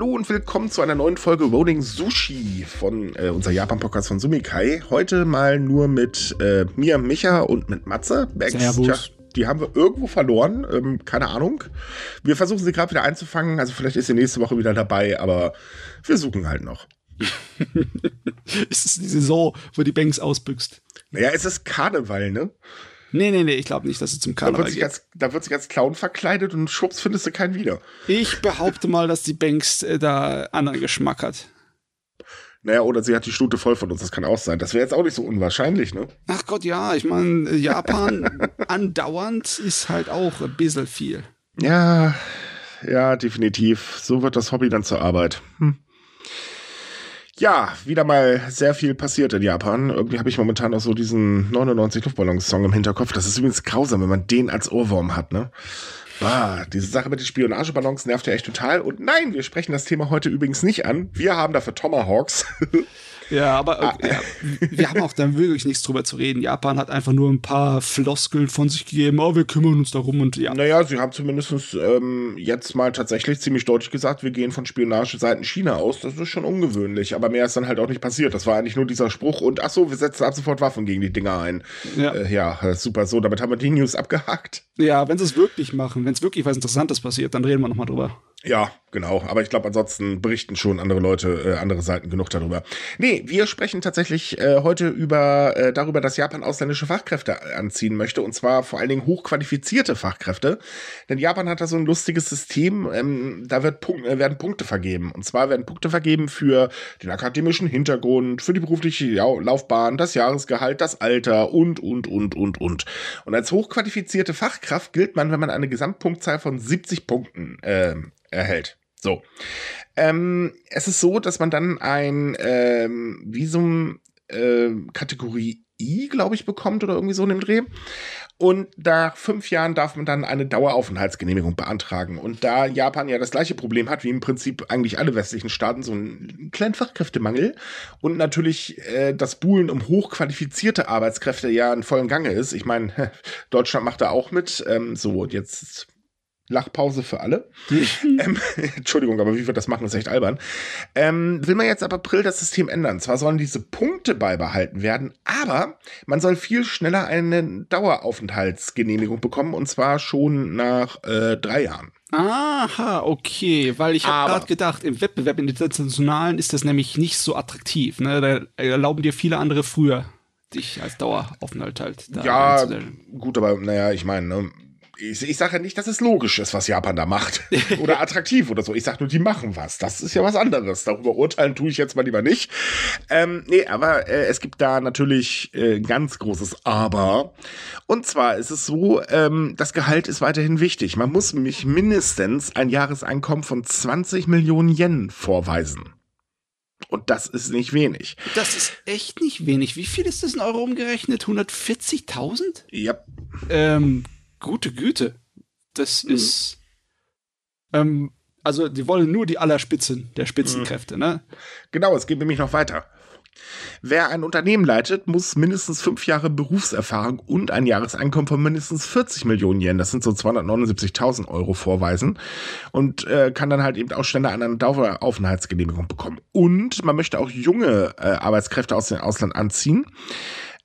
Hallo und willkommen zu einer neuen Folge Rolling Sushi von äh, unser Japan-Podcast von Sumikai. Heute mal nur mit äh, mir, Micha und mit Matze. Banks, Servus. Tja, die haben wir irgendwo verloren, ähm, keine Ahnung. Wir versuchen sie gerade wieder einzufangen, also vielleicht ist sie nächste Woche wieder dabei, aber wir suchen halt noch. es ist die Saison, wo die Banks ausbüchst. Naja, es ist Karneval, ne? Nee, nee, nee, ich glaube nicht, dass sie zum Karneval da wird, sich als, da wird sich als Clown verkleidet und schwupps findest du keinen wieder. Ich behaupte mal, dass die Banks äh, da anderen Geschmack hat. Naja, oder sie hat die Stute voll von uns, das kann auch sein. Das wäre jetzt auch nicht so unwahrscheinlich, ne? Ach Gott, ja, ich meine, Japan andauernd ist halt auch ein bisschen viel. Ja, ja, definitiv. So wird das Hobby dann zur Arbeit. Hm. Ja, wieder mal sehr viel passiert in Japan. Irgendwie habe ich momentan auch so diesen 99 Luftballons-Song im Hinterkopf. Das ist übrigens grausam, wenn man den als Ohrwurm hat, ne? Ah, diese Sache mit den Spionageballons nervt ja echt total. Und nein, wir sprechen das Thema heute übrigens nicht an. Wir haben dafür Tomahawks. Ja, aber ah. ja, wir haben auch da wirklich nichts drüber zu reden. Japan hat einfach nur ein paar Floskeln von sich gegeben, oh, wir kümmern uns darum und ja. Naja, sie haben zumindest ähm, jetzt mal tatsächlich ziemlich deutlich gesagt, wir gehen von Spionageseiten China aus. Das ist schon ungewöhnlich, aber mehr ist dann halt auch nicht passiert. Das war eigentlich nur dieser Spruch und ach so, wir setzen ab sofort Waffen gegen die Dinger ein. Ja, äh, ja super, so, damit haben wir die News abgehakt. Ja, wenn sie es wirklich machen, wenn es wirklich was Interessantes passiert, dann reden wir nochmal drüber. Ja, genau. Aber ich glaube, ansonsten berichten schon andere Leute, äh, andere Seiten genug darüber. Nee, wir sprechen tatsächlich äh, heute über äh, darüber, dass Japan ausländische Fachkräfte anziehen möchte. Und zwar vor allen Dingen hochqualifizierte Fachkräfte. Denn Japan hat da so ein lustiges System. Ähm, da wird Punk äh, werden Punkte vergeben. Und zwar werden Punkte vergeben für den akademischen Hintergrund, für die berufliche Laufbahn, das Jahresgehalt, das Alter und, und, und, und, und. Und als hochqualifizierte Fachkraft gilt man, wenn man eine Gesamtpunktzahl von 70 Punkten äh, erhält. So. Ähm, es ist so, dass man dann ein ähm, Visum äh, Kategorie I, glaube ich, bekommt oder irgendwie so in dem Dreh. Und nach fünf Jahren darf man dann eine Daueraufenthaltsgenehmigung beantragen. Und da Japan ja das gleiche Problem hat, wie im Prinzip eigentlich alle westlichen Staaten, so einen kleinen Fachkräftemangel und natürlich äh, das Buhlen um hochqualifizierte Arbeitskräfte ja in vollem Gange ist. Ich meine, Deutschland macht da auch mit. Ähm, so, jetzt Lachpause für alle. ähm, Entschuldigung, aber wie wir das machen, ist echt albern. Ähm, will man jetzt ab April das System ändern. Zwar sollen diese Punkte beibehalten werden, aber man soll viel schneller eine Daueraufenthaltsgenehmigung bekommen und zwar schon nach äh, drei Jahren. Aha, okay, weil ich habe gerade gedacht, im Wettbewerb in internationalen ist das nämlich nicht so attraktiv. Ne? Da erlauben dir viele andere früher dich als Daueraufenthalt halt. Ja, gut, aber naja, ich meine, ne, ich, ich sage ja nicht, dass es logisch ist, was Japan da macht. oder attraktiv oder so. Ich sage nur, die machen was. Das ist ja was anderes. Darüber urteilen tue ich jetzt mal lieber nicht. Ähm, nee, aber äh, es gibt da natürlich äh, ganz großes Aber. Und zwar ist es so, ähm, das Gehalt ist weiterhin wichtig. Man muss mich mindestens ein Jahreseinkommen von 20 Millionen Yen vorweisen. Und das ist nicht wenig. Das ist echt nicht wenig. Wie viel ist das in Euro umgerechnet? 140.000? Ja. Ähm, gute Güte. Das mhm. ist. Ähm, also, die wollen nur die Allerspitzen der Spitzenkräfte, mhm. ne? Genau, es geht nämlich noch weiter. Wer ein Unternehmen leitet, muss mindestens fünf Jahre Berufserfahrung und ein Jahreseinkommen von mindestens 40 Millionen Yen, das sind so 279.000 Euro, vorweisen und äh, kann dann halt eben auch schneller eine Daueraufenthaltsgenehmigung bekommen. Und man möchte auch junge äh, Arbeitskräfte aus dem Ausland anziehen.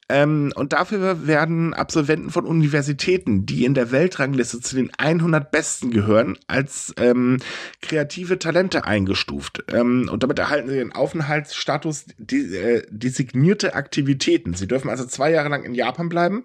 Ähm, und dafür werden Absolventen von Universitäten, die in der Weltrangliste zu den 100 Besten gehören, als ähm, kreative Talente eingestuft. Ähm, und damit erhalten sie den Aufenthaltsstatus die, äh, designierte Aktivitäten. Sie dürfen also zwei Jahre lang in Japan bleiben,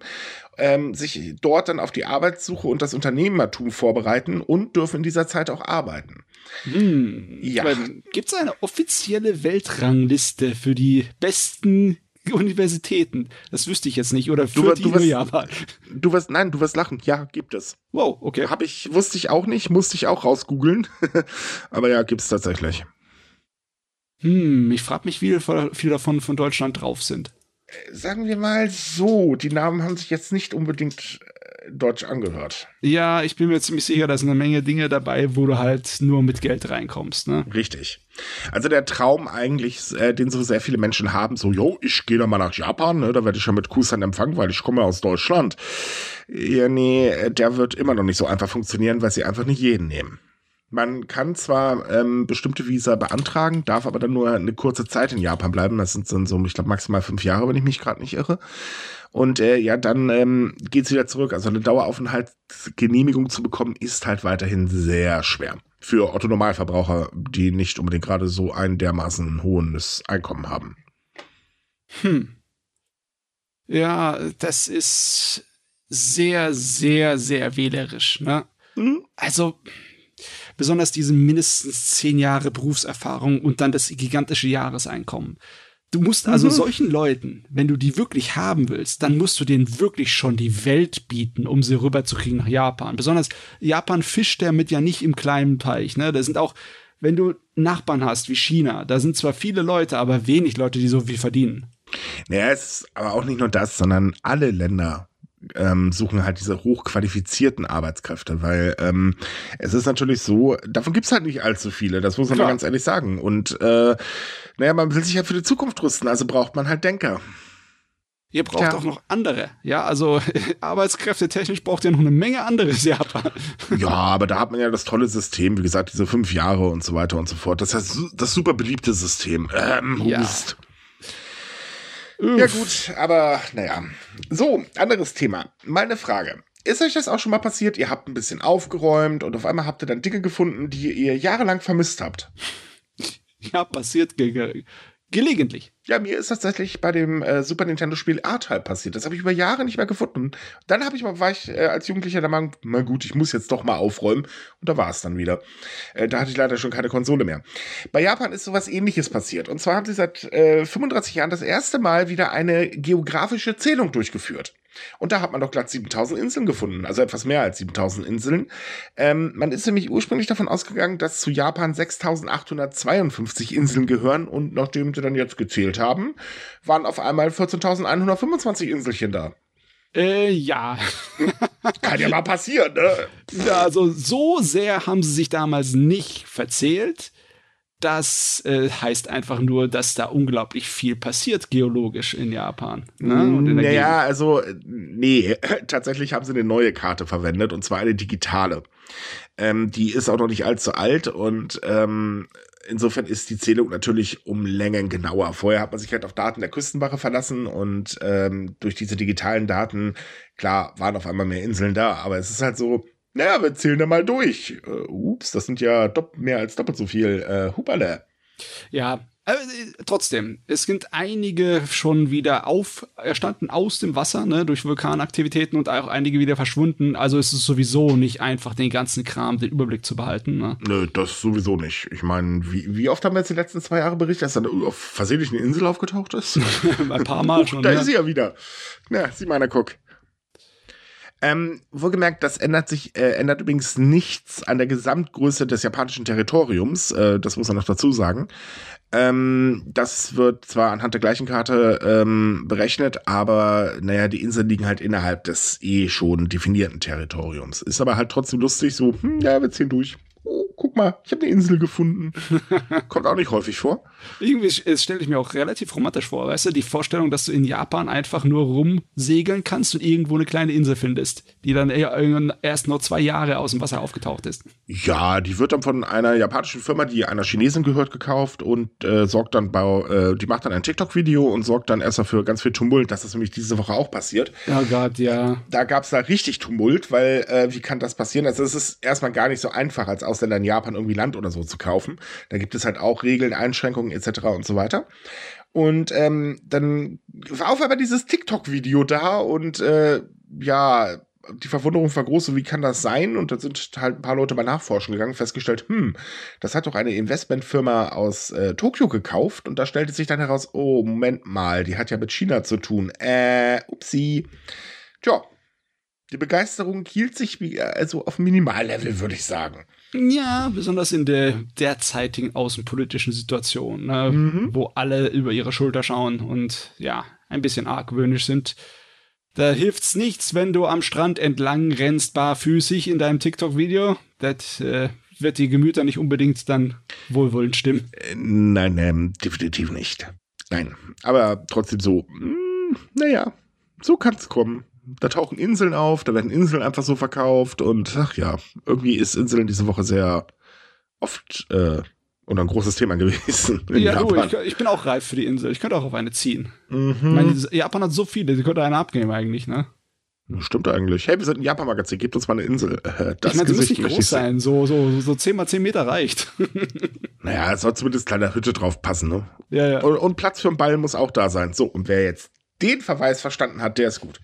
ähm, sich dort dann auf die Arbeitssuche und das Unternehmertum vorbereiten und dürfen in dieser Zeit auch arbeiten. Hm. Ja. Gibt es eine offizielle Weltrangliste für die besten Universitäten. Das wüsste ich jetzt nicht. Oder für du, du wirst, Japan. Du wirst, nein, du wirst lachen. Ja, gibt es. Wow, okay. Hab ich, wusste ich auch nicht, musste ich auch rausgoogeln. Aber ja, gibt es tatsächlich. Hm, ich frage mich, wie viele davon von Deutschland drauf sind. Äh, sagen wir mal so, die Namen haben sich jetzt nicht unbedingt Deutsch angehört. Ja, ich bin mir ziemlich sicher, da sind eine Menge Dinge dabei, wo du halt nur mit Geld reinkommst. Ne? Richtig. Also der Traum eigentlich, äh, den so sehr viele Menschen haben, so, yo, ich gehe da mal nach Japan, ne, da werde ich ja mit Kusan empfangen, weil ich komme aus Deutschland. Ja, nee, der wird immer noch nicht so einfach funktionieren, weil sie einfach nicht jeden nehmen. Man kann zwar ähm, bestimmte Visa beantragen, darf aber dann nur eine kurze Zeit in Japan bleiben. Das sind dann so, ich glaube, maximal fünf Jahre, wenn ich mich gerade nicht irre. Und äh, ja, dann ähm, geht wieder zurück. Also eine Daueraufenthaltsgenehmigung zu bekommen, ist halt weiterhin sehr schwer. Für Otto-Normalverbraucher, die nicht unbedingt gerade so ein dermaßen hohes Einkommen haben. Hm. Ja, das ist sehr, sehr, sehr wählerisch. Ne? Mhm. Also besonders diese mindestens zehn Jahre Berufserfahrung und dann das gigantische Jahreseinkommen. Du musst also mhm. solchen Leuten, wenn du die wirklich haben willst, dann musst du denen wirklich schon die Welt bieten, um sie rüberzukriegen nach Japan. Besonders Japan fischt damit ja nicht im kleinen Teich. Ne? Da sind auch, wenn du Nachbarn hast wie China, da sind zwar viele Leute, aber wenig Leute, die so viel verdienen. Naja, es ist aber auch nicht nur das, sondern alle Länder ähm, suchen halt diese hochqualifizierten Arbeitskräfte, weil ähm, es ist natürlich so, davon gibt's halt nicht allzu viele, das muss man Klar. ganz ehrlich sagen. Und äh, naja, man will sich halt für die Zukunft rüsten, also braucht man halt Denker. Ihr braucht ja. auch noch andere. Ja, also Arbeitskräfte technisch braucht ihr noch eine Menge anderes Japan. Ja, aber da hat man ja das tolle System, wie gesagt, diese fünf Jahre und so weiter und so fort. Das heißt, das super beliebte System. Ähm, ja. Hust. Ja gut, aber naja. So, anderes Thema. Mal eine Frage. Ist euch das auch schon mal passiert? Ihr habt ein bisschen aufgeräumt und auf einmal habt ihr dann Dinge gefunden, die ihr jahrelang vermisst habt. Ja, passiert gelegentlich. Ja, mir ist tatsächlich bei dem äh, Super Nintendo Spiel R-Type passiert. Das habe ich über Jahre nicht mehr gefunden. Dann habe ich mal, war ich äh, als Jugendlicher der Meinung, na gut, ich muss jetzt doch mal aufräumen. Und da war es dann wieder. Äh, da hatte ich leider schon keine Konsole mehr. Bei Japan ist sowas ähnliches passiert. Und zwar haben sie seit äh, 35 Jahren das erste Mal wieder eine geografische Zählung durchgeführt. Und da hat man doch glatt 7000 Inseln gefunden, also etwas mehr als 7000 Inseln. Ähm, man ist nämlich ursprünglich davon ausgegangen, dass zu Japan 6852 Inseln gehören und nachdem sie dann jetzt gezählt haben, waren auf einmal 14.125 Inselchen da. Äh, ja. Kann ja mal passieren, ne? Ja, also so sehr haben sie sich damals nicht verzählt. Das äh, heißt einfach nur, dass da unglaublich viel passiert geologisch in Japan. Ne? Und in naja, also nee, tatsächlich haben sie eine neue Karte verwendet und zwar eine digitale. Ähm, die ist auch noch nicht allzu alt und ähm, insofern ist die Zählung natürlich um Längen genauer. Vorher hat man sich halt auf Daten der Küstenwache verlassen und ähm, durch diese digitalen Daten, klar, waren auf einmal mehr Inseln da, aber es ist halt so, naja, wir zählen da mal durch. Uh, ups, das sind ja mehr als doppelt so viel. Uh, Hupale. Ja, äh, trotzdem, es sind einige schon wieder auferstanden aus dem Wasser, ne, durch Vulkanaktivitäten und auch einige wieder verschwunden. Also es ist sowieso nicht einfach, den ganzen Kram, den Überblick zu behalten. Ne? Nö, das sowieso nicht. Ich meine, wie, wie oft haben wir jetzt die letzten zwei Jahre berichtet, dass dann auf versehentlich eine Insel aufgetaucht ist? Ein paar Mal schon. da ja. ist sie ja wieder. Na, sieh mal, einer, guck. Ähm, wohlgemerkt, das ändert sich, äh, ändert übrigens nichts an der Gesamtgröße des japanischen Territoriums. Äh, das muss man noch dazu sagen. Ähm, das wird zwar anhand der gleichen Karte ähm, berechnet, aber naja, die Inseln liegen halt innerhalb des eh schon definierten Territoriums. Ist aber halt trotzdem lustig, so, hm, ja, wir ziehen durch mal, ich habe eine Insel gefunden. Kommt auch nicht häufig vor. Irgendwie stelle ich mir auch relativ romantisch vor, weißt du, die Vorstellung, dass du in Japan einfach nur rumsegeln kannst und irgendwo eine kleine Insel findest, die dann erst nur zwei Jahre aus dem Wasser aufgetaucht ist. Ja, die wird dann von einer japanischen Firma, die einer Chinesin gehört, gekauft und äh, sorgt dann bei, äh, die macht dann ein TikTok-Video und sorgt dann erst dafür ganz viel Tumult, dass das nämlich diese Woche auch passiert. Oh Gott, ja. Da gab es da richtig Tumult, weil äh, wie kann das passieren? Also es ist erstmal gar nicht so einfach als Ausländer in Japan irgendwie Land oder so zu kaufen. Da gibt es halt auch Regeln, Einschränkungen etc. und so weiter. Und ähm, dann war auf einmal dieses TikTok-Video da und äh, ja, die Verwunderung war groß, so wie kann das sein? Und da sind halt ein paar Leute mal nachforschen gegangen, festgestellt, hm, das hat doch eine Investmentfirma aus äh, Tokio gekauft und da stellte sich dann heraus, oh, Moment mal, die hat ja mit China zu tun. Äh, upsie. Tja, die Begeisterung hielt sich wie, also auf Minimallevel, würde ich sagen. Ja, besonders in der derzeitigen außenpolitischen Situation, ne, mhm. wo alle über ihre Schulter schauen und ja, ein bisschen argwöhnisch sind. Da hilft's nichts, wenn du am Strand entlang rennst, barfüßig in deinem TikTok-Video. Das äh, wird die Gemüter nicht unbedingt dann wohlwollend stimmen. Äh, nein, ähm, definitiv nicht. Nein, aber trotzdem so, mh, hm, naja, so kann's kommen da tauchen Inseln auf, da werden Inseln einfach so verkauft und ach ja, irgendwie ist Inseln diese Woche sehr oft äh, und ein großes Thema gewesen. Ja, du, ich, ich, bin auch reif für die Insel. Ich könnte auch auf eine ziehen. Mhm. Ich meine, Japan hat so viele, die könnte eine abgeben eigentlich, ne? Stimmt eigentlich. Hey, wir sind ein Japan-Magazin, gebt uns mal eine Insel. Äh, das ich meine, sie muss nicht groß sein, so, so, so 10 mal 10 Meter reicht. naja, es soll zumindest kleine Hütte drauf passen, ne? Ja, ja. Und, und Platz für einen Ball muss auch da sein. So, und wer jetzt den Verweis verstanden hat, der ist gut.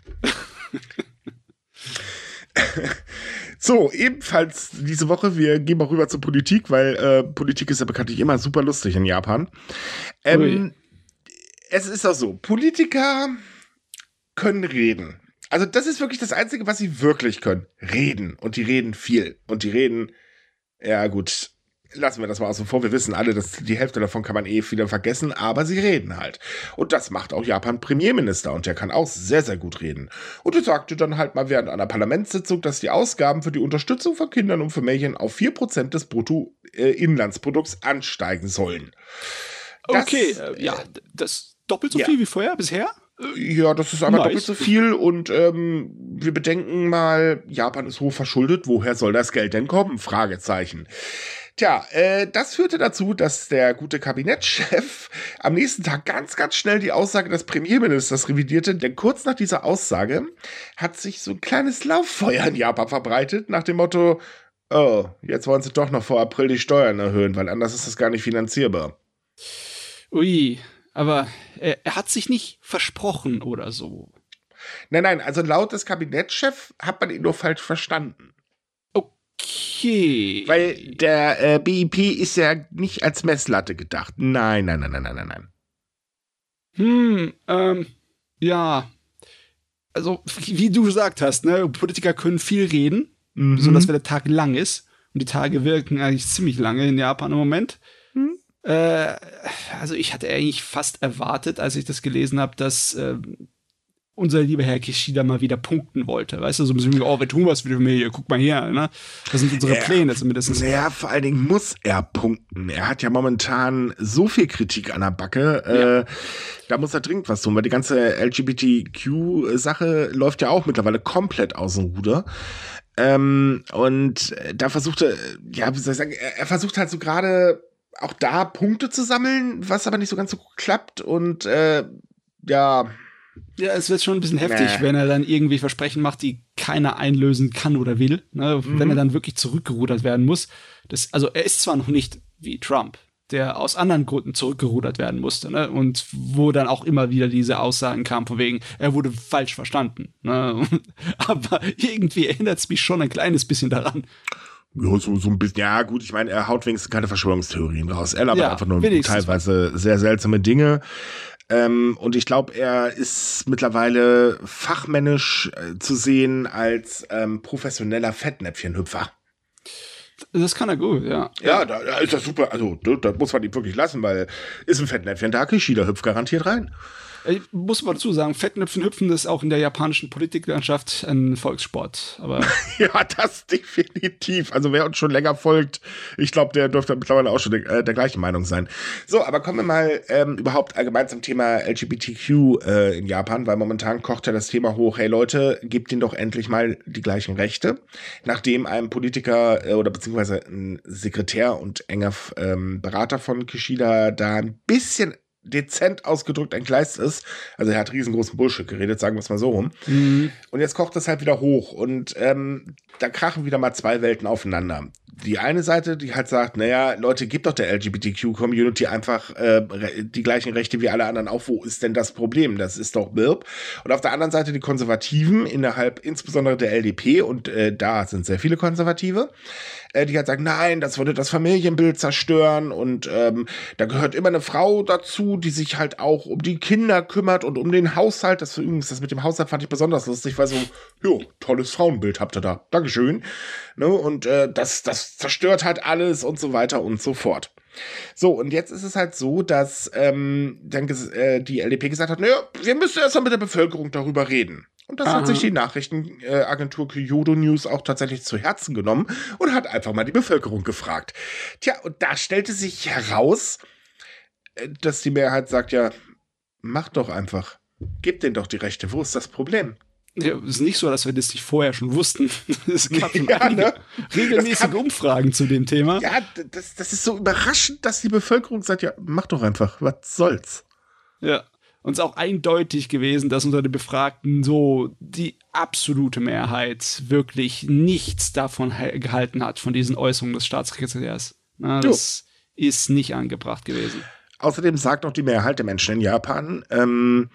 So, ebenfalls diese Woche, wir gehen mal rüber zur Politik, weil äh, Politik ist ja bekanntlich immer super lustig in Japan. Ähm, es ist auch so, Politiker können reden. Also das ist wirklich das Einzige, was sie wirklich können. Reden. Und die reden viel. Und die reden, ja gut, lassen wir das mal außen vor. Wir wissen alle, dass die Hälfte davon kann man eh wieder vergessen, aber sie reden halt. Und das macht auch Japan Premierminister und der kann auch sehr, sehr gut reden. Und er sagte dann halt mal während einer Parlamentssitzung, dass die Ausgaben für die Unterstützung von Kindern und Familien auf 4% des Bruttoinlandsprodukts ansteigen sollen. Das, okay, äh, ja, das doppelt so ja. viel wie vorher bisher? Ja, das ist aber nice. doppelt so viel und ähm, wir bedenken mal, Japan ist hoch verschuldet, woher soll das Geld denn kommen? Fragezeichen. Tja, äh, das führte dazu, dass der gute Kabinettschef am nächsten Tag ganz, ganz schnell die Aussage des Premierministers revidierte, denn kurz nach dieser Aussage hat sich so ein kleines Lauffeuer in Japan verbreitet, nach dem Motto, oh, jetzt wollen sie doch noch vor April die Steuern erhöhen, weil anders ist das gar nicht finanzierbar. Ui, aber er, er hat sich nicht versprochen oder so. Nein, nein, also laut des Kabinettschefs hat man ihn nur falsch verstanden. Okay. Weil der äh, BIP ist ja nicht als Messlatte gedacht. Nein, nein, nein, nein, nein, nein, nein. Hm, ähm, ja. Also, wie du gesagt hast, ne, Politiker können viel reden, mhm. besonders wenn der Tag lang ist. Und die Tage wirken eigentlich ziemlich lange in Japan im Moment. Mhm. Äh, also, ich hatte eigentlich fast erwartet, als ich das gelesen habe, dass äh, unser lieber Herr Kishida mal wieder punkten wollte. Weißt du, so ein bisschen wie, oh, wir tun was für die Familie, guck mal her, ne? Das sind unsere Pläne zumindest. Ja, vor allen Dingen muss er punkten. Er hat ja momentan so viel Kritik an der Backe. Ja. Äh, da muss er dringend was tun, weil die ganze LGBTQ-Sache läuft ja auch mittlerweile komplett aus dem Ruder. Ähm, und da versucht er, ja, wie soll ich sagen, er, er versucht halt so gerade auch da Punkte zu sammeln, was aber nicht so ganz so klappt und äh, ja, ja, es wird schon ein bisschen heftig, nee. wenn er dann irgendwie Versprechen macht, die keiner einlösen kann oder will. Ne? Mhm. Wenn er dann wirklich zurückgerudert werden muss. Das, also er ist zwar noch nicht wie Trump, der aus anderen Gründen zurückgerudert werden musste, ne? Und wo dann auch immer wieder diese Aussagen kamen, von wegen, er wurde falsch verstanden. Ne? Aber irgendwie erinnert es mich schon ein kleines bisschen daran. Ja, so, so ein bisschen, ja gut, ich meine, er haut wenigstens keine Verschwörungstheorien raus. Er labert ja, einfach nur teilweise sehr seltsame Dinge. Ähm, und ich glaube, er ist mittlerweile fachmännisch äh, zu sehen als ähm, professioneller Fettnäpfchenhüpfer. Das kann er gut, ja. Ja, da, da ist das super. Also, da muss man ihm wirklich lassen, weil ist ein Fettnäpfchen da, Kishida hüpft garantiert rein. Ich muss mal dazu sagen, Fettnäpfchen hüpfen ist auch in der japanischen Politiklandschaft ein Volkssport. Aber ja, das definitiv. Also wer uns schon länger folgt, ich glaube, der dürfte mittlerweile auch schon der, äh, der gleichen Meinung sein. So, aber kommen wir mal ähm, überhaupt allgemein zum Thema LGBTQ äh, in Japan, weil momentan kocht ja das Thema hoch. Hey Leute, gebt ihnen doch endlich mal die gleichen Rechte. Nachdem ein Politiker äh, oder beziehungsweise ein Sekretär und enger ähm, Berater von Kishida da ein bisschen dezent ausgedrückt entgleist ist. Also er hat riesengroßen Bullshit geredet, sagen wir es mal so rum. Mhm. Und jetzt kocht das halt wieder hoch und ähm, da krachen wieder mal zwei Welten aufeinander. Die eine Seite, die halt sagt, naja, Leute, gebt doch der LGBTQ-Community einfach äh, die gleichen Rechte wie alle anderen auch. Wo ist denn das Problem? Das ist doch Birb. Und auf der anderen Seite die Konservativen innerhalb insbesondere der LDP und äh, da sind sehr viele Konservative, äh, die halt sagen, nein, das würde das Familienbild zerstören und ähm, da gehört immer eine Frau dazu, die sich halt auch um die Kinder kümmert und um den Haushalt. Das übrigens, das mit dem Haushalt fand ich besonders lustig, weil so, jo, tolles Frauenbild habt ihr da. Dankeschön. Ne? Und äh, das, das zerstört halt alles und so weiter und so fort. So, und jetzt ist es halt so, dass ähm, dann äh, die LDP gesagt hat, naja, wir müssen erst mal mit der Bevölkerung darüber reden. Und das Aha. hat sich die Nachrichtenagentur Kyodo News auch tatsächlich zu Herzen genommen und hat einfach mal die Bevölkerung gefragt. Tja, und da stellte sich heraus, äh, dass die Mehrheit sagt, ja, mach doch einfach. Gib denen doch die Rechte. Wo ist das Problem? Ja, es ist nicht so, dass wir das nicht vorher schon wussten. Es gab schon ja, ne? regelmäßige Umfragen zu dem Thema. Ja, das, das ist so überraschend, dass die Bevölkerung sagt, ja, mach doch einfach, was soll's. Ja. Und es ist auch eindeutig gewesen, dass unter den Befragten so die absolute Mehrheit wirklich nichts davon gehalten hat, von diesen Äußerungen des Staatssekretärs. Na, das jo. ist nicht angebracht gewesen. Außerdem sagt auch die Mehrheit der Menschen in Japan, ähm,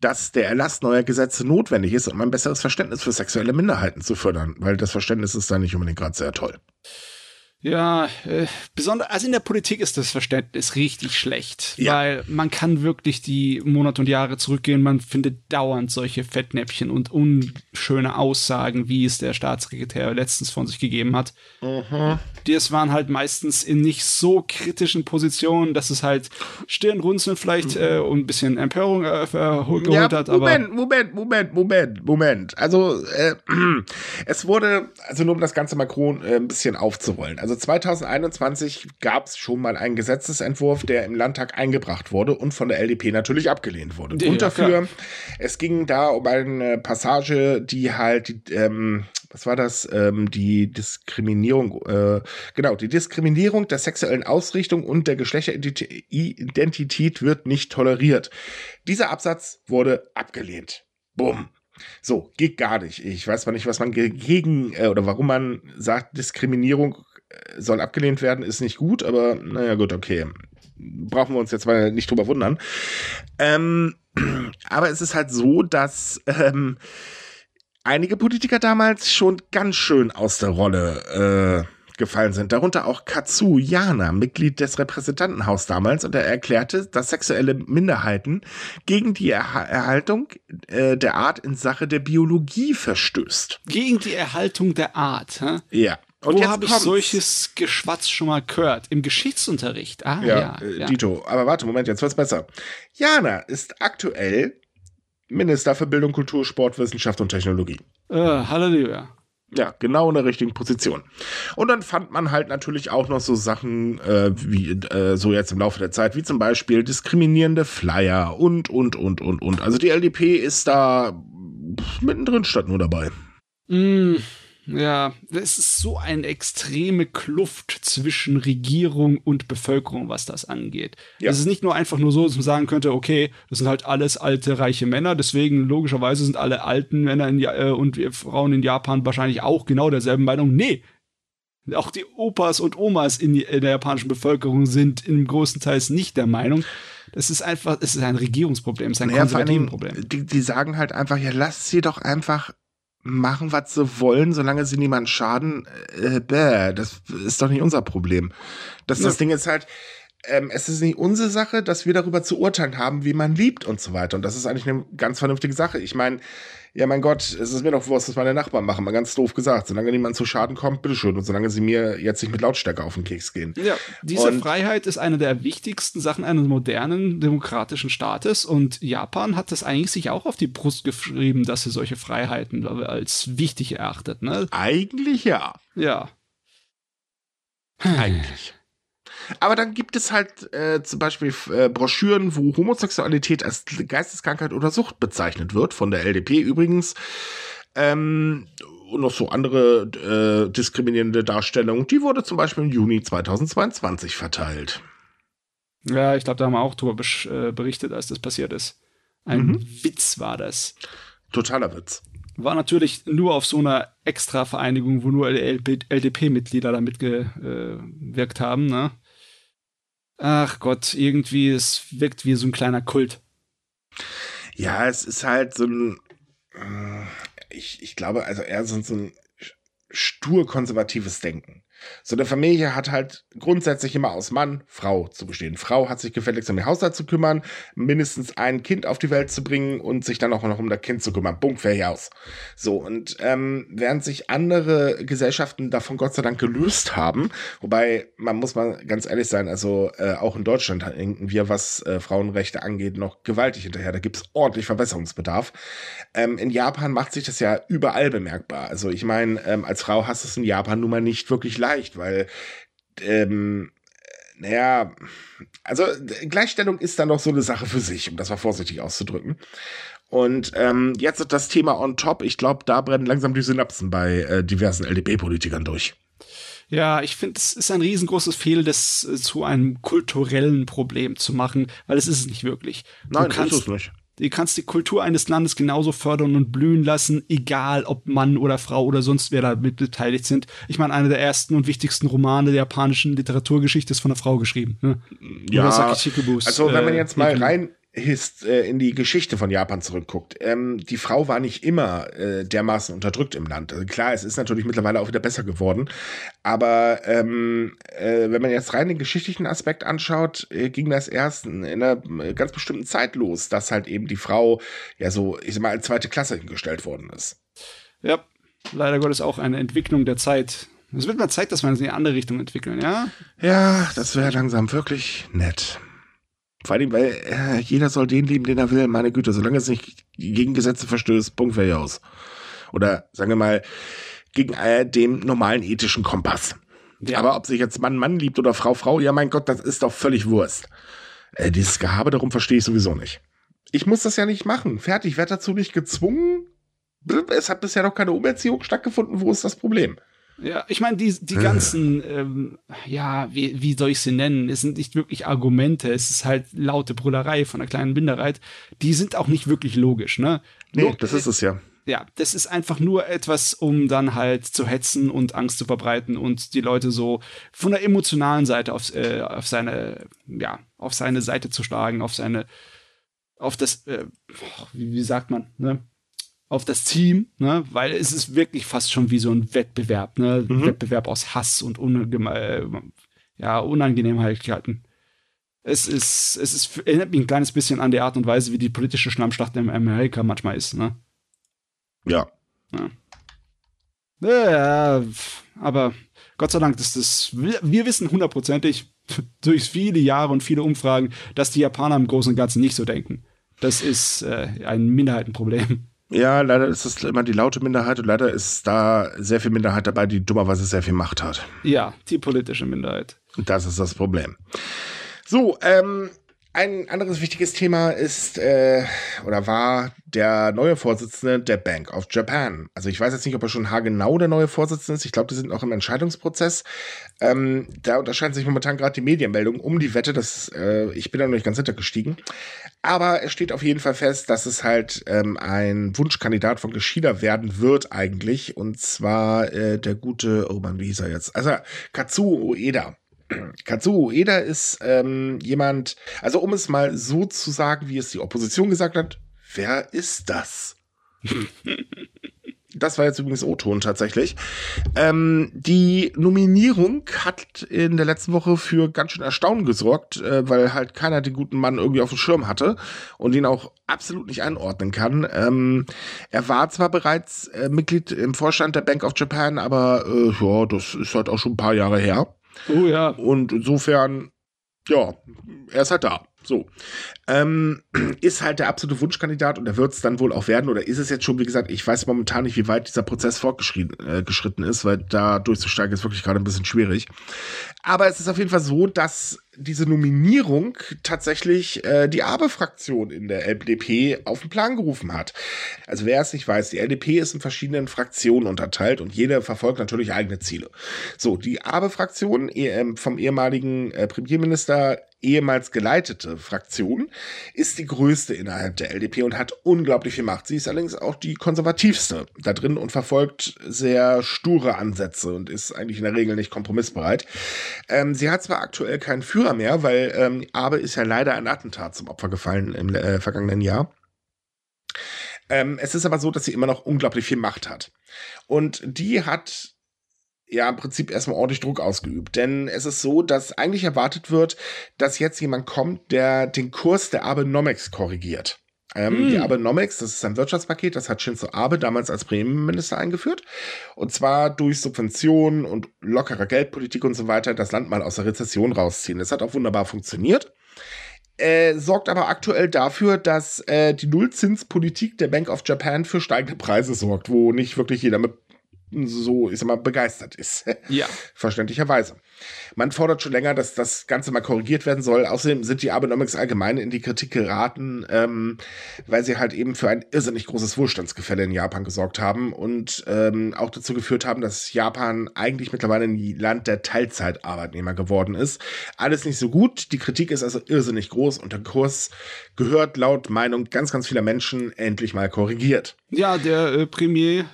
dass der Erlass neuer Gesetze notwendig ist, um ein besseres Verständnis für sexuelle Minderheiten zu fördern, weil das Verständnis ist da nicht unbedingt gerade sehr toll. Ja, äh, besonders, also in der Politik ist das Verständnis richtig schlecht, ja. weil man kann wirklich die Monate und Jahre zurückgehen, man findet dauernd solche Fettnäpfchen und unschöne Aussagen, wie es der Staatssekretär letztens von sich gegeben hat. Mhm. Die es waren halt meistens in nicht so kritischen Positionen, dass es halt Stirnrunzeln vielleicht äh, und ein bisschen Empörung äh, geholt ja, hat. Moment, aber Moment, Moment, Moment, Moment. Also äh, es wurde, also nur um das ganze Macron äh, ein bisschen aufzurollen. Also 2021 gab es schon mal einen Gesetzesentwurf, der im Landtag eingebracht wurde und von der LDP natürlich abgelehnt wurde. Ja, und dafür, klar. es ging da um eine Passage, die halt, ähm, was war das, ähm, die Diskriminierung, äh, genau, die Diskriminierung der sexuellen Ausrichtung und der Geschlechteridentität wird nicht toleriert. Dieser Absatz wurde abgelehnt. Bumm. So, geht gar nicht. Ich weiß zwar nicht, was man gegen äh, oder warum man sagt, Diskriminierung soll abgelehnt werden, ist nicht gut, aber naja, gut, okay. Brauchen wir uns jetzt mal nicht drüber wundern. Ähm, aber es ist halt so, dass ähm, einige Politiker damals schon ganz schön aus der Rolle äh, gefallen sind. Darunter auch Katsu Jana, Mitglied des Repräsentantenhaus damals, und er erklärte, dass sexuelle Minderheiten gegen die er Erhaltung äh, der Art in Sache der Biologie verstößt. Gegen die Erhaltung der Art, hä? Ja. Und Wo habe ich solches Geschwatz schon mal gehört? Im Geschichtsunterricht. Ah, ja, ja, äh, ja. Dito. Aber warte, Moment, jetzt wird's besser. Jana ist aktuell Minister für Bildung, Kultur, Sport, Wissenschaft und Technologie. Äh, Halleluja. Ja, genau in der richtigen Position. Und dann fand man halt natürlich auch noch so Sachen äh, wie äh, so jetzt im Laufe der Zeit, wie zum Beispiel diskriminierende Flyer und, und, und, und, und. Also die LDP ist da mittendrin statt nur dabei. Mm. Ja, es ist so eine extreme Kluft zwischen Regierung und Bevölkerung, was das angeht. Ja. Es ist nicht nur einfach nur so, dass man sagen könnte, okay, das sind halt alles alte, reiche Männer, deswegen logischerweise sind alle alten Männer in, äh, und Frauen in Japan wahrscheinlich auch genau derselben Meinung. Nee, auch die Opas und Omas in, in der japanischen Bevölkerung sind im großen Teil nicht der Meinung. Das ist einfach, es ist ein Regierungsproblem, es ist ein naja, Konservativenproblem. Die, die sagen halt einfach, ja, lasst sie doch einfach machen, was sie wollen, solange sie niemanden schaden, äh, bäh, das ist doch nicht unser Problem. Das, ja. das Ding ist halt, ähm, es ist nicht unsere Sache, dass wir darüber zu urteilen haben, wie man liebt und so weiter. Und das ist eigentlich eine ganz vernünftige Sache. Ich meine, ja, mein Gott, es ist mir doch wurscht, was meine Nachbarn machen, mal ganz doof gesagt. Solange niemand zu Schaden kommt, bitteschön. Und solange sie mir jetzt nicht mit Lautstärke auf den Keks gehen. Ja, diese und Freiheit ist eine der wichtigsten Sachen eines modernen demokratischen Staates. Und Japan hat das eigentlich sich auch auf die Brust geschrieben, dass sie solche Freiheiten als wichtig erachtet, ne? Eigentlich ja. Ja. Eigentlich. Aber dann gibt es halt äh, zum Beispiel äh, Broschüren, wo Homosexualität als Geisteskrankheit oder Sucht bezeichnet wird, von der LDP übrigens. Ähm, und noch so andere äh, diskriminierende Darstellungen. Die wurde zum Beispiel im Juni 2022 verteilt. Ja, ich glaube, da haben wir auch drüber äh, berichtet, als das passiert ist. Ein mhm. Witz war das. Totaler Witz. War natürlich nur auf so einer Extra-Vereinigung, wo nur LDP-Mitglieder da mitgewirkt haben, ne? Ach Gott, irgendwie, es wirkt wie so ein kleiner Kult. Ja, es ist halt so ein, äh, ich, ich glaube, also eher so, so ein stur konservatives Denken. So eine Familie hat halt grundsätzlich immer aus Mann, Frau zu bestehen. Frau hat sich gefälligst um den Haushalt zu kümmern, mindestens ein Kind auf die Welt zu bringen und sich dann auch noch um das Kind zu kümmern. Punkt, fertig aus. So, und ähm, während sich andere Gesellschaften davon Gott sei Dank gelöst haben, wobei man muss mal ganz ehrlich sein, also äh, auch in Deutschland hinken wir, was äh, Frauenrechte angeht, noch gewaltig hinterher. Da gibt es ordentlich Verbesserungsbedarf. Ähm, in Japan macht sich das ja überall bemerkbar. Also ich meine, ähm, als Frau hast du es in Japan nun mal nicht wirklich leicht leicht, weil, ähm, naja, also Gleichstellung ist dann doch so eine Sache für sich, um das mal vorsichtig auszudrücken. Und ähm, jetzt das Thema on top. Ich glaube, da brennen langsam die Synapsen bei äh, diversen LDP-Politikern durch. Ja, ich finde, es ist ein riesengroßes Fehl, das äh, zu einem kulturellen Problem zu machen, weil es ist es nicht wirklich. Nein, du kannst, ist es nicht. Du kannst die Kultur eines Landes genauso fördern und blühen lassen, egal ob Mann oder Frau oder sonst wer da mit beteiligt sind. Ich meine, einer der ersten und wichtigsten Romane der japanischen Literaturgeschichte ist von einer Frau geschrieben. Ne? Ja, also wenn man jetzt mal rein Hist, äh, in die Geschichte von Japan zurückguckt, ähm, die Frau war nicht immer äh, dermaßen unterdrückt im Land. Also klar, es ist natürlich mittlerweile auch wieder besser geworden, aber ähm, äh, wenn man jetzt rein den geschichtlichen Aspekt anschaut, äh, ging das erst in einer äh, ganz bestimmten Zeit los, dass halt eben die Frau ja so, ich sag mal, als zweite Klasse hingestellt worden ist. Ja, leider Gottes auch eine Entwicklung der Zeit. Es wird mal Zeit, dass wir uns in eine andere Richtung entwickeln, ja? Ja, das wäre langsam wirklich nett. Vor allem, weil äh, jeder soll den lieben, den er will. Meine Güte, solange es nicht gegen Gesetze verstößt, Punkt wäre aus. Oder sagen wir mal, gegen äh, dem normalen ethischen Kompass. Ja. Aber ob sich jetzt Mann Mann liebt oder Frau Frau, ja mein Gott, das ist doch völlig Wurst. Äh, dieses Gehabe darum verstehe ich sowieso nicht. Ich muss das ja nicht machen. Fertig, werde dazu nicht gezwungen. Es hat bisher noch keine Umerziehung stattgefunden. Wo ist das Problem? Ja, ich meine, die, die ganzen, ähm, ja, wie, wie soll ich sie nennen? Es sind nicht wirklich Argumente, es ist halt laute Brüllerei von einer kleinen Minderheit. Die sind auch nicht wirklich logisch, ne? Nee, Log das ist es ja. Ja, das ist einfach nur etwas, um dann halt zu hetzen und Angst zu verbreiten und die Leute so von der emotionalen Seite auf, äh, auf seine, ja, auf seine Seite zu schlagen, auf seine, auf das, äh, wie, wie sagt man, ne? Auf das Team, ne? weil es ist wirklich fast schon wie so ein Wettbewerb, ne? Mhm. Wettbewerb aus Hass und Unge ja, Unangenehmheiten. Es ist, es ist, erinnert mich ein kleines bisschen an die Art und Weise, wie die politische Schlammschlacht in Amerika manchmal ist, ne? Ja. ja. Ja, aber Gott sei Dank ist das, wir wissen hundertprozentig durch viele Jahre und viele Umfragen, dass die Japaner im Großen und Ganzen nicht so denken. Das ist äh, ein Minderheitenproblem. Ja, leider ist es immer die laute Minderheit und leider ist da sehr viel Minderheit dabei, die dummerweise sehr viel Macht hat. Ja, die politische Minderheit. Das ist das Problem. So, ähm, ein anderes wichtiges Thema ist äh, oder war der neue Vorsitzende der Bank of Japan. Also ich weiß jetzt nicht, ob er schon haargenau der neue Vorsitzende ist. Ich glaube, die sind noch im Entscheidungsprozess. Ähm, da unterscheiden sich momentan gerade die Medienmeldungen um die Wette. Das, äh, ich bin da noch nicht ganz hintergestiegen. Aber es steht auf jeden Fall fest, dass es halt ähm, ein Wunschkandidat von Geschida werden wird eigentlich. Und zwar äh, der gute, oh Mann, wie hieß er jetzt? Also Katsuo Ueda. Katsuo Ueda ist ähm, jemand, also um es mal so zu sagen, wie es die Opposition gesagt hat, wer ist das? das war jetzt übrigens O-Ton tatsächlich. Ähm, die Nominierung hat in der letzten Woche für ganz schön Erstaunen gesorgt, äh, weil halt keiner den guten Mann irgendwie auf dem Schirm hatte und ihn auch absolut nicht einordnen kann. Ähm, er war zwar bereits äh, Mitglied im Vorstand der Bank of Japan, aber äh, ja, das ist halt auch schon ein paar Jahre her. Oh ja. Und insofern, ja, er ist halt da. So. Ähm, ist halt der absolute Wunschkandidat und er wird es dann wohl auch werden oder ist es jetzt schon, wie gesagt, ich weiß momentan nicht, wie weit dieser Prozess fortgeschritten äh, ist, weil da durchzusteigen ist wirklich gerade ein bisschen schwierig. Aber es ist auf jeden Fall so, dass diese Nominierung tatsächlich äh, die Abe-Fraktion in der LDP auf den Plan gerufen hat. Also wer es nicht weiß, die LDP ist in verschiedenen Fraktionen unterteilt und jede verfolgt natürlich eigene Ziele. So, die Abe-Fraktion eh, vom ehemaligen äh, Premierminister ehemals geleitete Fraktion ist die größte innerhalb der LDP und hat unglaublich viel Macht. Sie ist allerdings auch die konservativste da drin und verfolgt sehr sture Ansätze und ist eigentlich in der Regel nicht kompromissbereit. Ähm, sie hat zwar aktuell keinen Führer mehr, weil ähm, Abe ist ja leider ein Attentat zum Opfer gefallen im äh, vergangenen Jahr. Ähm, es ist aber so, dass sie immer noch unglaublich viel Macht hat. Und die hat ja im Prinzip erstmal ordentlich Druck ausgeübt. Denn es ist so, dass eigentlich erwartet wird, dass jetzt jemand kommt, der den Kurs der Abenomics korrigiert. Ähm, mm. Die Abenomics, das ist ein Wirtschaftspaket, das hat Shinzo Abe damals als Premierminister eingeführt. Und zwar durch Subventionen und lockerer Geldpolitik und so weiter das Land mal aus der Rezession rausziehen. Das hat auch wunderbar funktioniert. Äh, sorgt aber aktuell dafür, dass äh, die Nullzinspolitik der Bank of Japan für steigende Preise sorgt, wo nicht wirklich jeder mit so, ich sag mal, begeistert ist. Ja. Verständlicherweise. Man fordert schon länger, dass das Ganze mal korrigiert werden soll. Außerdem sind die Abenomics allgemein in die Kritik geraten, ähm, weil sie halt eben für ein irrsinnig großes Wohlstandsgefälle in Japan gesorgt haben und ähm, auch dazu geführt haben, dass Japan eigentlich mittlerweile ein Land der Teilzeitarbeitnehmer geworden ist. Alles nicht so gut. Die Kritik ist also irrsinnig groß und der Kurs gehört laut Meinung ganz, ganz vieler Menschen endlich mal korrigiert. Ja, der äh, Premier,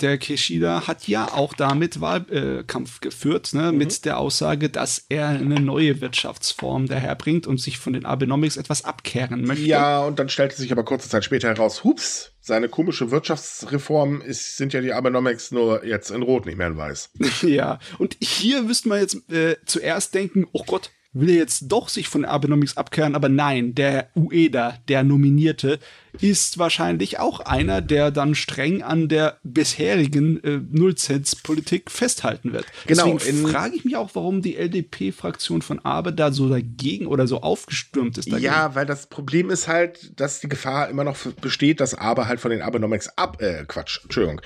der Kishida, hat ja auch damit Wahlkampf äh, geführt, ne, mhm. mit der Aussage, dass er eine neue Wirtschaftsform daherbringt und sich von den Abenomics etwas abkehren möchte. Ja, und dann stellte sich aber kurze Zeit später heraus, hups, seine komische Wirtschaftsreform ist, sind ja die Abenomics nur jetzt in Rot, nicht mehr in Weiß. ja, und hier müsste man jetzt äh, zuerst denken, oh Gott, will er jetzt doch sich von Abenomics abkehren, aber nein, der Ueda, der Nominierte, ist wahrscheinlich auch einer, der dann streng an der bisherigen äh, Nullzins-Politik festhalten wird. Genau. Deswegen frage ich mich auch, warum die LDP-Fraktion von Abe da so dagegen oder so aufgestürmt ist. Dagegen. Ja, weil das Problem ist halt, dass die Gefahr immer noch besteht, dass Abe halt von den Abenomics ab, äh, Quatsch, Entschuldigung.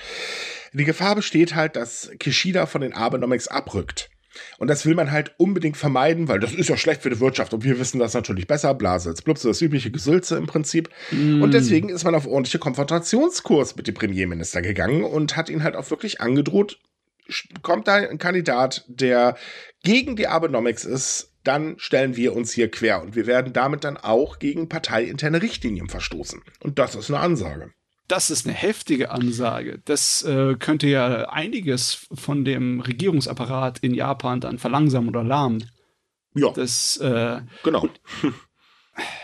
Die Gefahr besteht halt, dass Kishida von den Abenomics abrückt. Und das will man halt unbedingt vermeiden, weil das ist ja schlecht für die Wirtschaft und wir wissen das natürlich besser. Blase als Blubse, das übliche Gesülze im Prinzip. Mm. Und deswegen ist man auf ordentliche Konfrontationskurs mit dem Premierminister gegangen und hat ihn halt auch wirklich angedroht, kommt da ein Kandidat, der gegen die Abenomics ist, dann stellen wir uns hier quer und wir werden damit dann auch gegen parteiinterne Richtlinien verstoßen. Und das ist eine Ansage. Das ist eine heftige Ansage. Das äh, könnte ja einiges von dem Regierungsapparat in Japan dann verlangsamen oder lahmen. Ja. Das, äh, genau.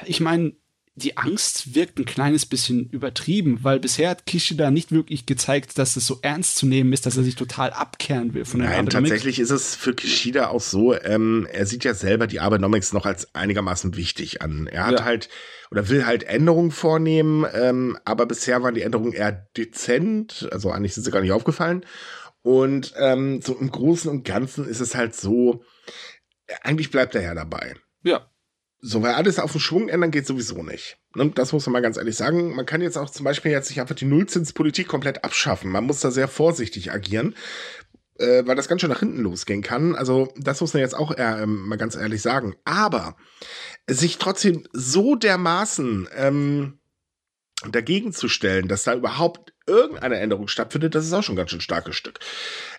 Ich meine, die Angst wirkt ein kleines bisschen übertrieben, weil bisher hat Kishida nicht wirklich gezeigt, dass es so ernst zu nehmen ist, dass er sich total abkehren will von den Nein, tatsächlich ist es für Kishida auch so, ähm, er sieht ja selber die Abenomics noch als einigermaßen wichtig an. Er hat ja. halt oder will halt Änderungen vornehmen, ähm, aber bisher waren die Änderungen eher dezent, also eigentlich sind sie gar nicht aufgefallen. Und ähm, so im Großen und Ganzen ist es halt so, eigentlich bleibt er ja dabei. Ja. So, weil alles auf den Schwung ändern geht sowieso nicht. Und ne, das muss man mal ganz ehrlich sagen. Man kann jetzt auch zum Beispiel jetzt nicht einfach die Nullzinspolitik komplett abschaffen. Man muss da sehr vorsichtig agieren, äh, weil das ganz schön nach hinten losgehen kann. Also, das muss man jetzt auch eher, ähm, mal ganz ehrlich sagen. Aber sich trotzdem so dermaßen ähm, dagegen zu stellen, dass da überhaupt irgendeine Änderung stattfindet, das ist auch schon ganz schön starkes Stück.